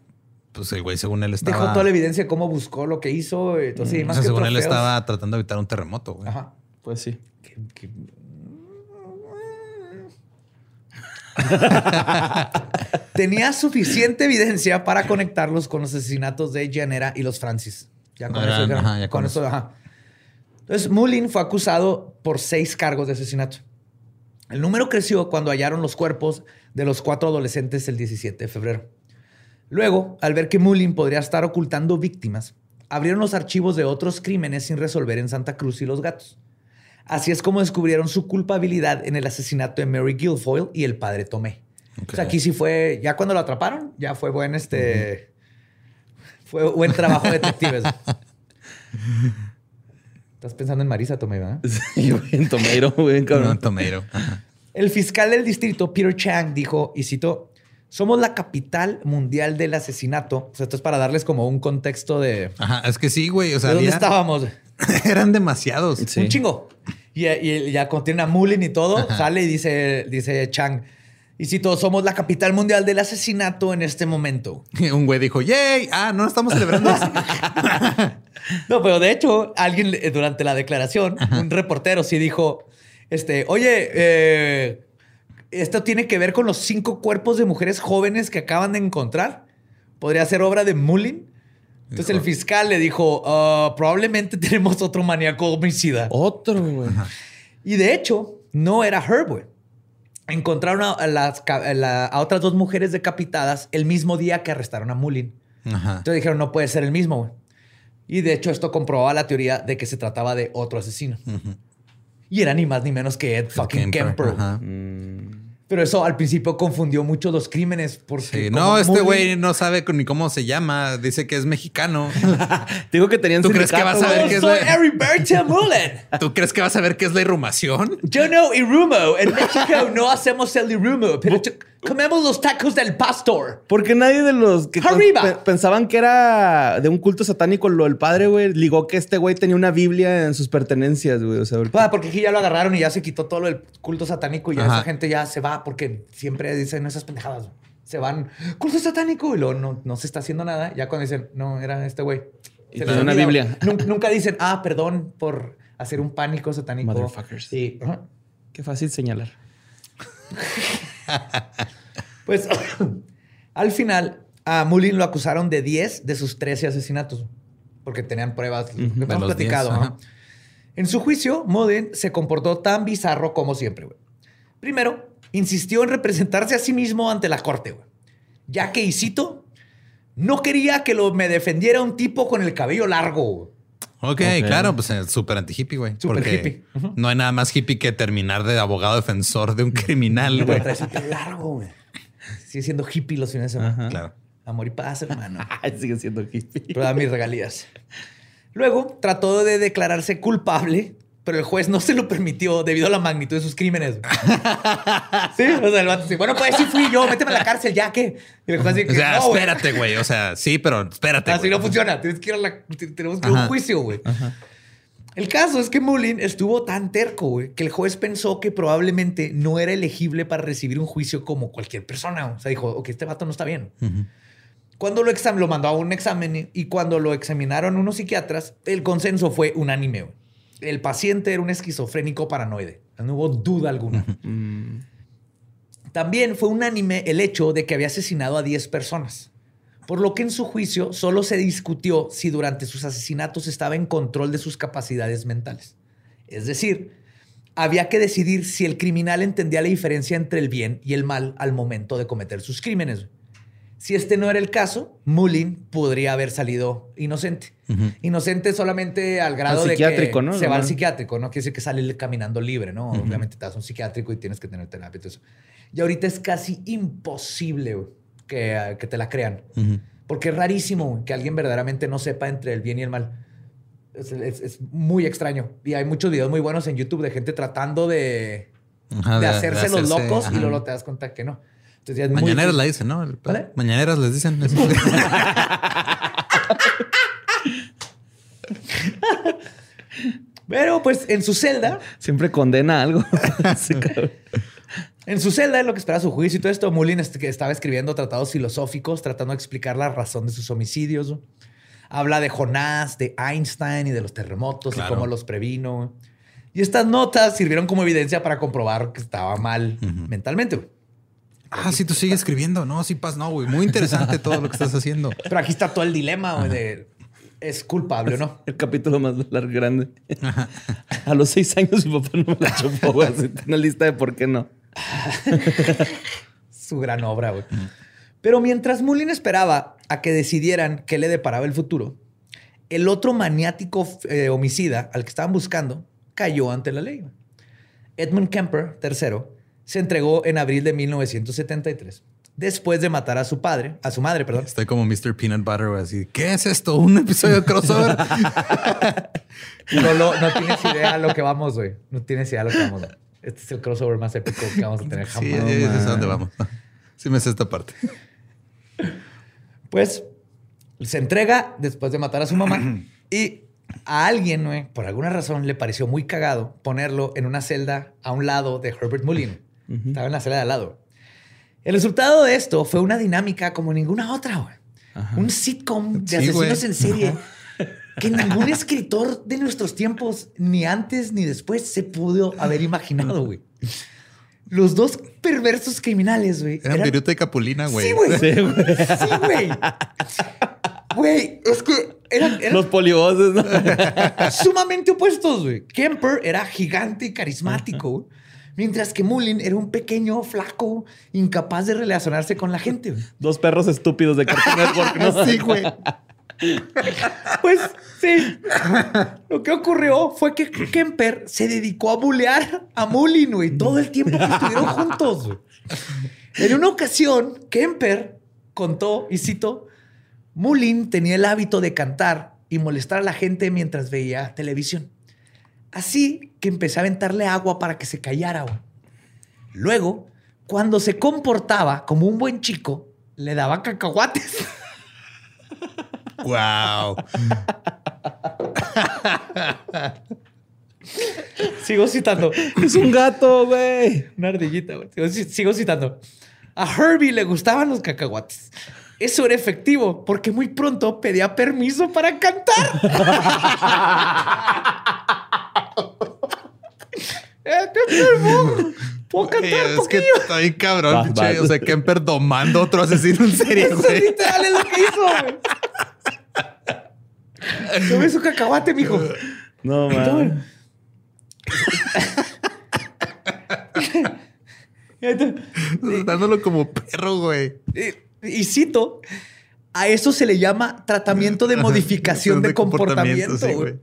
Pues el güey, según él estaba. dejó toda la evidencia de cómo buscó lo que hizo. Entonces, sí, o más sea, que según él estaba tratando de evitar un terremoto, güey. Ajá. Pues sí. Que- Tenía suficiente evidencia para conectarlos con los asesinatos de Janera y los Francis. Ya con Eran- eso, ajá, ya con con eso, eso. ajá. Entonces, Mullin fue acusado por seis cargos de asesinato. El número creció cuando hallaron los cuerpos de los cuatro adolescentes el 17 de febrero. Luego, al ver que Mullin podría estar ocultando víctimas, abrieron los archivos de otros crímenes sin resolver en Santa Cruz y Los Gatos. Así es como descubrieron su culpabilidad en el asesinato de Mary Guilfoyle y el padre Tomé. O sea, aquí sí fue, ya cuando lo atraparon, ya fue buen este. Fue buen trabajo de detectives. Estás pensando en Marisa Tomé, ¿verdad? Sí, en Tomeiro, güey, No, cabrón. Tomeiro. El fiscal del distrito, Peter Chang, dijo, y citó, somos la capital mundial del asesinato. O sea, esto es para darles como un contexto de, Ajá, es que sí, güey. O sea, ¿de dónde estábamos. eran demasiados. Sí. Un chingo. Y, y ya contiene a Mullin y todo, sale y dice, dice Chang, y cito, somos la capital mundial del asesinato en este momento. Un güey dijo, ¡Yay! Ah, no estamos celebrando. eso". No, pero de hecho, alguien durante la declaración, un reportero sí dijo, este, oye, eh, esto tiene que ver con los cinco cuerpos de mujeres jóvenes que acaban de encontrar. ¿Podría ser obra de Mullin? Entonces el fiscal le dijo, "Ah, probablemente tenemos otro maníaco homicida. Otro, güey. Y de hecho, no era Herb, güey. Encontraron a, a las, ca- a la- a otras dos mujeres decapitadas el mismo día que arrestaron a Mullin. Ajá. Entonces dijeron, no puede ser el mismo, güey. Y de hecho, esto comprobaba la teoría de que se trataba de otro asesino. Y era ni más ni menos que Ed fucking Kemper, ajá. Mm, Pero eso al principio confundió mucho los crímenes. Porque sí, no, este güey no sabe ni cómo se llama. Dice que es mexicano. Digo que tenían ¿Tú crees que vas a ver qué es soy Mullen. ¿Tú crees que vas a ver qué es la irrumación? Yo no irumo. En México no hacemos el irumo, pero comemos los tacos del pastor. Porque nadie de los que pe- pensaban que era de un culto satánico lo del padre, güey, ligó que este güey tenía una Biblia en sus pertenencias, güey. O sea, porque- Ah, porque aquí ya lo agarraron y ya se quitó todo lo del culto satánico y ya Ajá. esa gente ya se va porque siempre dicen esas pendejadas. Se van, culto satánico, y luego no, no se está haciendo nada. Ya cuando dicen, no, era este güey. Y Se tiene les una. Biblia. Nun- Nunca dicen, ah, perdón por hacer un pánico satánico. Motherfuckers. Sí. Qué fácil señalar. Pues al final, a Mullin lo acusaron de 10 de sus 13 asesinatos, porque tenían pruebas, lo que De hemos platicado. 10, ajá. ajá. En su juicio, Mullin se comportó tan bizarro como siempre. güey. Primero, insistió en representarse a sí mismo ante la corte, güey, ya que, y cito, no quería que lo, me defendiera un tipo con el cabello largo. güey. Ok, Ok. claro, pues es súper anti-hippie, güey. Súper Porque hippie. No hay nada más hippie que terminar de abogado defensor de un criminal, güey. Largo, güey. Sigue siendo hippie los fines de semana. Ajá. Claro. Amor y paz, hermano. Sigue siendo hippie. pero da mis regalías. Luego trató de declararse culpable, pero el juez no se lo permitió debido a la magnitud de sus crímenes. sí, o sea, el vato dice, bueno, pues sí fui yo, méteme a la cárcel, ya que. Y el juez dice, O sea, no, espérate, güey. O sea, sí, pero espérate. así güey. no funciona. Tienes que ir a la, tenemos que ir a un juicio, güey. El caso es que Mullin estuvo tan terco, güey, que el juez pensó que probablemente no era elegible para recibir un juicio como cualquier persona. O sea, dijo, ok, este vato no está bien. Cuando lo, exam lo mandó a un examen y cuando lo examinaron unos psiquiatras, el consenso fue unánime. güey. El paciente era un esquizofrénico paranoide. No hubo duda alguna. Mm, También fue unánime el hecho de que había asesinado a 10 personas. Por lo que en su juicio solo se discutió si durante sus asesinatos estaba en control de sus capacidades mentales. Es decir, había que decidir si el criminal entendía la diferencia entre el bien y el mal al momento de cometer sus crímenes. Si este no era el caso, Mullin podría haber salido inocente. Inocente solamente al grado Al de que ¿no? se va al psiquiátrico. No quiere decir que sale caminando libre, ¿no? Obviamente te das un psiquiátrico y tienes que tener terapia y todo eso. Y ahorita es casi imposible que, que te la crean. Porque es rarísimo que alguien verdaderamente no sepa entre el bien y el mal. Es, es- es muy extraño. Y hay muchos videos muy buenos en YouTube de gente tratando de, Ajá, de hacerse los locos y luego te das cuenta que no. Entonces ya es muy Mañaneras la dicen, ¿no? El- ¿Vale? Mañaneras les dicen. Pero pues en su celda, Siempre condena algo. Sí, en su celda, en lo que espera su juicio y todo esto, Mullin estaba escribiendo tratados filosóficos, tratando de explicar la razón de sus homicidios. Habla de Jonás, de Einstein y de los terremotos Claro. y cómo los previno. Y estas notas sirvieron como evidencia para comprobar que estaba mal mentalmente. Ah, sí, tú sigues escribiendo. No, sí, paz, no, güey. Muy interesante todo lo que estás haciendo. Pero aquí está todo el dilema güey, de es culpable o no. El capítulo más largo, grande. A los seis años mi papá no me la chupó, güey. Así, Una lista de por qué no. Su gran obra, güey. Pero mientras Mullin esperaba a que decidieran qué le deparaba el futuro, el otro maniático eh, homicida al que estaban buscando cayó ante la ley. Edmund Kemper III se entregó en abril de 1973, después de matar a su padre, a su madre, perdón. Estoy como Mr. Peanut Butter, así. ¿Qué es esto? ¿Un episodio de crossover? No, tienes idea a lo que vamos, güey. No tienes idea a lo que vamos. güey. Este es el crossover más épico que vamos a tener jamás. sí, es a dónde vamos. Sí me sé esta parte. Pues se entrega después de matar a su mamá y a alguien, güey, por alguna razón, le pareció muy cagado ponerlo en una celda a un lado de Herbert Mullin. Estaba en la celda de al lado. El resultado de esto fue una dinámica como ninguna otra, güey. Un sitcom de Sí, asesinos güey. en serie que ningún escritor de nuestros tiempos, ni antes ni después, se pudo haber imaginado, güey. Los dos perversos criminales, güey. Eran eran- Viruta y Capulina, güey. Sí, güey. Sí, güey. Sí, güey. Güey, es que eran, eran Los polivoces, ¿no? sumamente opuestos, güey. Kemper era gigante y carismático, mientras que Mullin era un pequeño, flaco, incapaz de relacionarse con la gente. Dos perros estúpidos de Cartoon Network, ¿no? Sí, güey. Pues sí. Lo que ocurrió fue que Kemper se dedicó a bulear a Mullin, güey, todo el tiempo que estuvieron juntos. En una ocasión, Kemper contó, y cito, Mullin tenía el hábito de cantar y molestar a la gente mientras veía televisión. Así que empecé a aventarle agua para que se callara. Güey. Luego, cuando se comportaba como un buen chico, le daba cacahuates. Wow. Sigo citando. Es un gato, güey. Una ardillita, güey. Sigo, sigo citando. A Herbie le gustaban los cacahuates. Eso era efectivo porque muy pronto pedía permiso para cantar. Eh, ¿Qué enfermo? ¿Puedo cantar es que está bien cabrón, Va, pinche. va. O sea, Kemper domando a otro asesino en serie, Eso güey. literal es lo que hizo, güey. Tome su cacahuate, mijo. No, man. Dándolo como perro, güey. Y, y cito, a eso se le llama tratamiento de modificación de, comportamiento, sí, güey.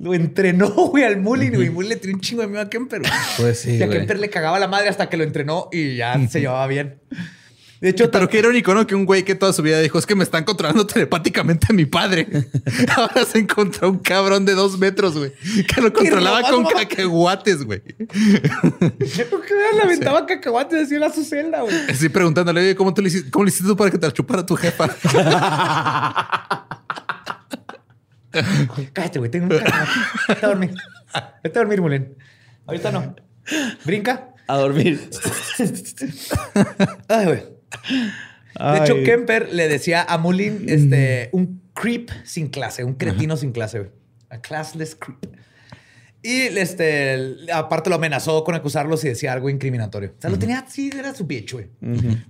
Lo entrenó, güey, al Mullin, güey. Mullin le tiró un chingo de miedo a Kemper. güey. Pues sí, y a güey. Kemper le cagaba la madre hasta que lo entrenó y ya se llevaba bien. De hecho, Pero qué irónico, ¿no? Que un güey que toda su vida dijo, es que me están controlando telepáticamente a mi padre. Ahora se encontró un cabrón de dos metros, güey. Que lo controlaba con cacahuates, güey. ¿Por qué le aventaba cacahuates así en la su celda, güey? Estoy preguntándole, oye, ¿cómo, tú le hiciste, ¿cómo le hiciste tú para que te la chupara tu jefa? Cállate, güey, tengo un. Vete a dormir. Vete a dormir, Mulen. Ahorita no. Brinca. A dormir. Ay, güey. De hecho. Kemper le decía a Mullin este, un creep sin clase, un cretino sin clase, güey. A classless creep. Y este, aparte lo amenazó con acusarlos y decía algo incriminatorio. O sea, lo tenía así, era su bitch, güey.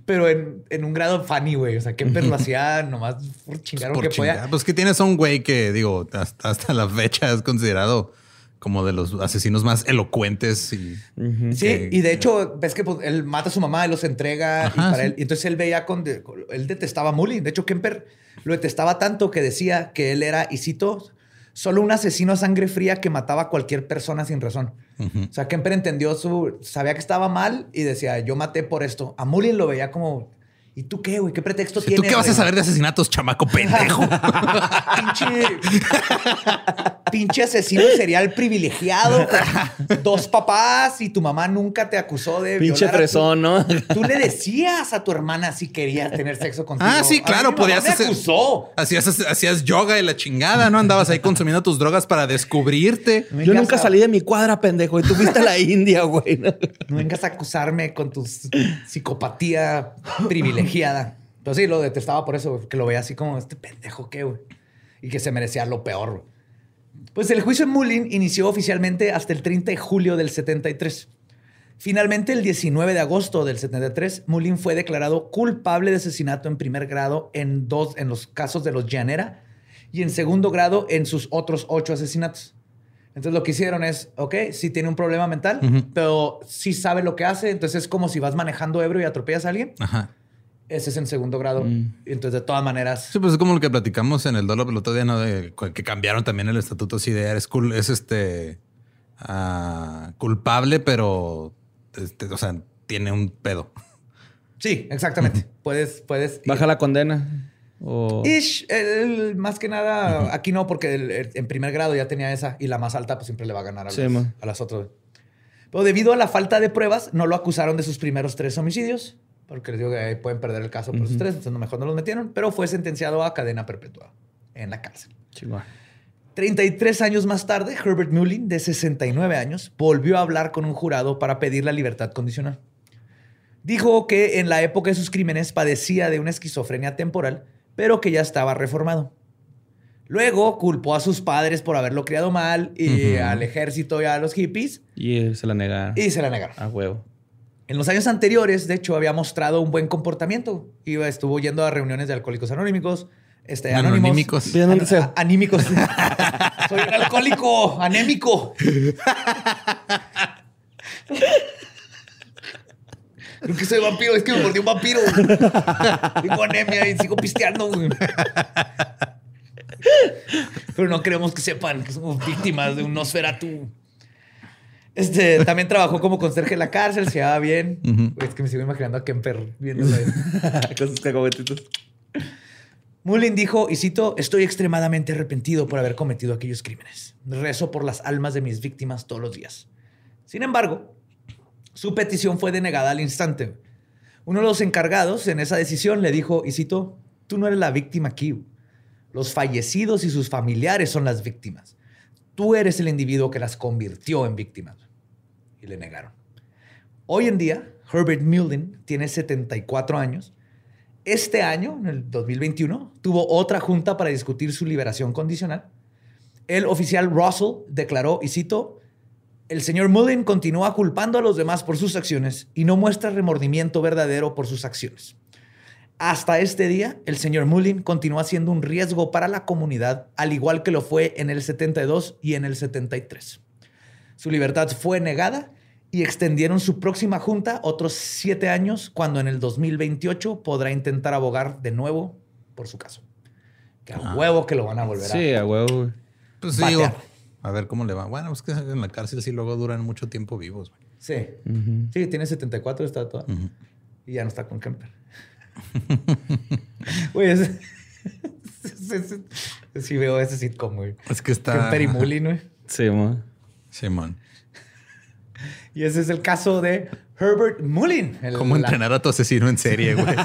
Pero en, en un grado funny, güey. O sea, Kemper lo hacía nomás por chingar lo Por que podía. chingar. Pues que tienes a un güey que, digo, hasta, hasta la fecha es considerado como de los asesinos más elocuentes y Sí, que- y de hecho, ves que pues, él mata a su mamá y los entrega. y, para sí. él, y entonces él veía con, Él detestaba a Mullin. De hecho, Kemper lo detestaba tanto que decía que él era, y cito, solo un asesino a sangre fría que mataba a cualquier persona sin razón. O sea, Kemper entendió su. Sabía que estaba mal y decía, yo maté por esto. A Mullin lo veía como. ¿Y tú qué, güey? ¿Qué pretexto ¿Tú tienes? qué vas a saber de asesinatos, chamaco pendejo? pinche, pinche asesino serial privilegiado, con dos papás y tu mamá nunca te acusó de Pinche violar fresón, ¿no? Tú le decías a tu hermana si querías tener sexo contigo. Ah, sí, A mí claro, podías me hacer- acusó. Hacías, hacías yoga y la chingada, ¿no? Andabas ahí consumiendo tus drogas para descubrirte. No Yo nunca a- salí de mi cuadra, pendejo. Y tú fuiste a la India, güey. ¿no? No vengas a acusarme con tu psicopatía privilegiada. Pero sí, lo detestaba por eso, güey, que lo veía así como este pendejo qué, güey. Y que se merecía lo peor, güey. Pues el juicio en Mullin inició oficialmente hasta el 30 de julio del 73. Finalmente, el 19 de agosto del 73, Mullin fue declarado culpable de asesinato en primer grado en, dos, en los casos de los Llanera y en segundo grado en sus otros ocho asesinatos. Entonces lo que hicieron es, ok, sí tiene un problema mental, Ujú. pero sí sabe lo que hace. Entonces es como si vas manejando ebrio y atropellas a alguien. Ajá. Ese es en segundo grado. Mm. Entonces, de todas maneras, Sí, pues es como lo que platicamos en el dólar el otro día, ¿no? De, que cambiaron también el estatuto así de eres cul- es este ah, culpable, pero este, o sea, tiene un pedo. sí, exactamente. Puedes, puedes. Baja la condena. O... Ish, el- más que nada, aquí no, porque el- el- en primer grado ya tenía esa y la más alta, pues siempre le va a ganar a, Sí, los- a las otras. Pero debido a la falta de pruebas, no lo acusaron de sus primeros tres homicidios, porque les digo que ahí pueden perder el caso por esos tres, entonces mejor no los metieron, pero fue sentenciado a cadena perpetua en la cárcel. Chihuahua. 33 años más tarde, Herbert Mullin, de 69 años, volvió a hablar con un jurado para pedir la libertad condicional. Dijo que en la época de sus crímenes padecía de una esquizofrenia temporal, pero que ya estaba reformado. Luego culpó a sus padres por haberlo criado mal y Ujú. al ejército y a los hippies Y se la negaron. y se la negaron. A huevo. En los años anteriores, de hecho, había mostrado un buen comportamiento. Iba, estuvo yendo a reuniones de alcohólicos anónimos, este, anónimos. Anónimos. Bien, un deseo. A- anímicos. Soy un alcohólico anémico. Creo que soy vampiro, es que me mordió un vampiro. Tengo anemia y sigo pisteando. güey. Pero no queremos que sepan que somos víctimas de un Nosferatu. Este, también trabajó como conserje en la cárcel, se llevaba bien. Es que me sigo imaginando a Kemper viéndolo con sus cacahuetitos. Mullin dijo, y cito, estoy extremadamente arrepentido por haber cometido aquellos crímenes. Rezo por las almas de mis víctimas todos los días. Sin embargo, su petición fue denegada al instante. Uno de los encargados en esa decisión le dijo, y cito, tú no eres la víctima aquí. Los fallecidos y sus familiares son las víctimas. Tú eres el individuo que las convirtió en víctimas. Y le negaron. Hoy en día, Herbert Mullin tiene 74 años. Este año, en el 2021, tuvo otra junta para discutir su liberación condicional. El oficial Russell declaró, y cito, el señor Mullin continúa culpando a los demás por sus acciones y no muestra remordimiento verdadero por sus acciones. Hasta este día, el señor Mullin continúa siendo un riesgo para la comunidad, al igual que lo fue en el 72 y en el 73. Su libertad fue negada y extendieron su próxima junta otros siete años, cuando en el 2028 podrá intentar abogar de nuevo por su caso. Que a Ah. huevo que lo van a volver a... Sí, a huevo. Pues sí, digo, a ver cómo le va. Bueno, es que en la cárcel sí luego duran mucho tiempo vivos. Sí. Sí, tiene 74, está toda. Y ya no está con Kemper. Güey, ese- sí veo ese sitcom, güey. Es que está... Kemper y Mullin, güey. Sí, mo. Simón. Y ese es el caso de Herbert Mullin. el- ¿Cómo la- entrenar a tu asesino en serie, güey?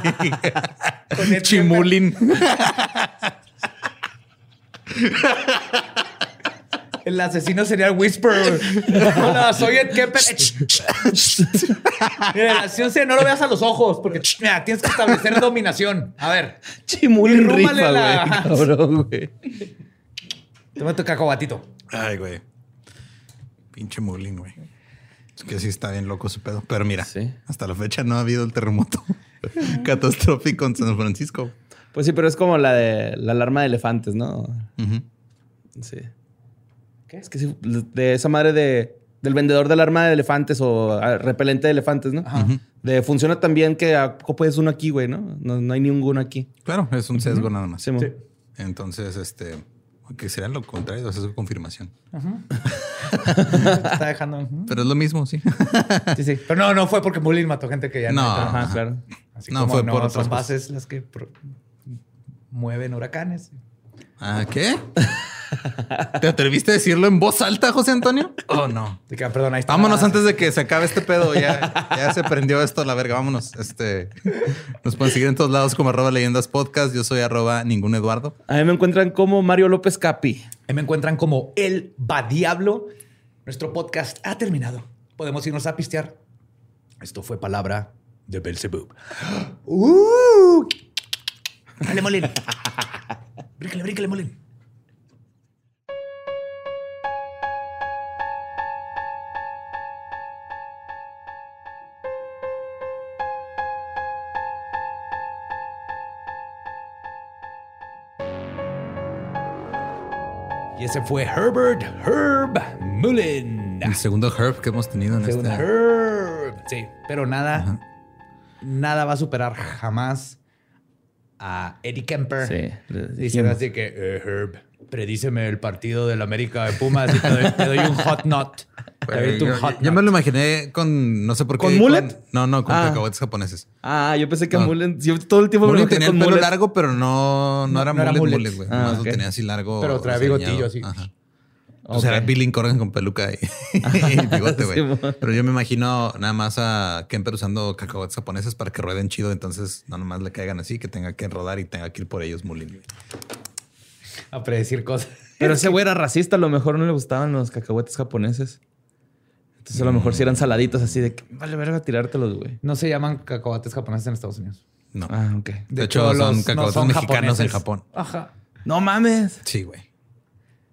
Chimulin. El asesino sería el Whisper. Hola, soy Ed Kemper. Asesino sería, no lo veas a los ojos, porque mira, tienes que establecer dominación. A ver, Irrúmale rifa, la- güey. Cabrón, güey. toma tu cacahuatito. Ay, güey. Pinche Mulin, güey. Es que sí está bien loco su pedo. Pero mira, Sí. hasta la fecha no ha habido el terremoto catastrófico en San Francisco. Pues sí, pero es como la de la alarma de elefantes, ¿no? Sí. ¿Qué? Es que sí, de esa madre de, del vendedor de alarma de elefantes o ah, repelente de elefantes, ¿no? De funciona también que a poco puedes uno aquí, güey, ¿no? ¿no? no hay ninguno aquí. Claro, es un sesgo nada más. Sí. Sí. Entonces, este, que sería lo contrario, es confirmación. Está dejando. Pero es lo mismo, sí. sí, sí. Pero no, no fue porque Mullin mató gente que ya no. No. Ajá, Ajá. claro. Así No, como fue no por otras bases las que mueven huracanes. ¿Ah, qué? ¿Te atreviste a decirlo en voz alta, José Antonio? Oh, no. De que, perdón, ahí está. Vámonos antes de que se acabe este pedo. Ya, ya se prendió esto a la verga. Vámonos. Este, nos pueden seguir en todos lados como arroba leyendas podcast. Yo soy arroba ningún Eduardo. A mí me encuentran como Mario López Capi. Ahí me encuentran como El Va Diablo. Nuestro podcast ha terminado. Podemos irnos a pistear. Esto fue palabra de Belzebub. ¡Uh! Dale, Molin. brícale, brícale, Molin. Ese fue Herbert Herb Mullin. El segundo Herb que hemos tenido en Según este. Herb. Sí, pero nada, nada va a superar jamás a Eddie Kemper. Sí. dijimos. así que, eh, Herb, predíceme el partido del América de Pumas y te doy, te doy un hot un yo, hot yo me lo imaginé con, no sé por qué. ¿Con mullet? no, no, con Ah. cacahuetes japoneses. Ah, yo pensé que No. Mullen. Yo todo el tiempo me lo Mullet tenía el con pelo mullet. largo, pero no, no, No, era no mullet, mullet. mullet, güey. Ah, Nomás ok. lo tenía así largo. Pero traía desgreñado. bigotillo así. Ajá. O sea, era Billy Corgan con peluca y, y bigote, güey. Sí. Pero yo me imagino nada más a Kemper usando cacahuetes japoneses para que rueden chido. Entonces, no nomás le caigan así, que tenga que rodar y tenga que ir por ellos Mulin. A predecir cosas. Pero ese güey era racista, a lo mejor no le gustaban los cacahuetes japoneses. Entonces a lo mejor si eran saladitos así de que vale verga tirártelos, güey. No se llaman cacahuates japoneses en Estados Unidos. No. Ah, ok. De, hecho, son los- cacahuetes no son mexicanos en. Japón. Ajá. No mames. Sí, güey.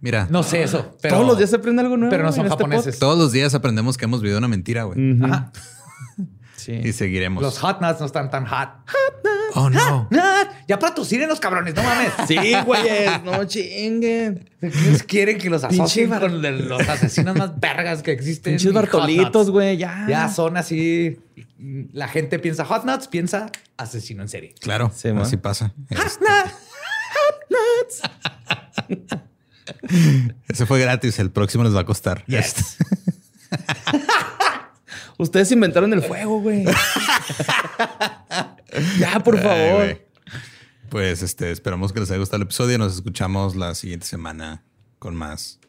Mira, No sé eso, pero... Todos los días se aprende algo nuevo. Pero no son este japoneses. todos los días aprendemos que hemos vivido una mentira, güey. Ajá. Sí. Y seguiremos. Los hot nuts no están tan hot. Oh, no. Nut. Ya para tus los cabrones, no mames. Sí, güeyes, no chinguen. Ellos quieren que los asocien Pinche con los asesinos más vergas que existen. Pinches hot Bartolitos, nuts. güey, ya. Ya son así. La gente piensa hot nuts, piensa asesino en serie. Claro, Sí, así pasa. Este, Ese fue gratis. El próximo les va a costar. Yes. Ustedes inventaron el fuego, güey. ya, por Ay, favor. güey. Pues este, esperamos que les haya gustado el episodio. Nos escuchamos la siguiente semana con más.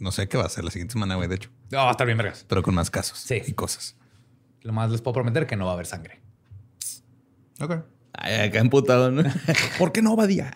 No sé qué va a ser la siguiente semana, güey, de hecho, No, va a estar bien, vergas. pero con más casos Sí. y cosas. Lo más les puedo prometer que no va a haber sangre. Ok. Ay, acá emputado, ¿no? ¿Por qué no, Badía?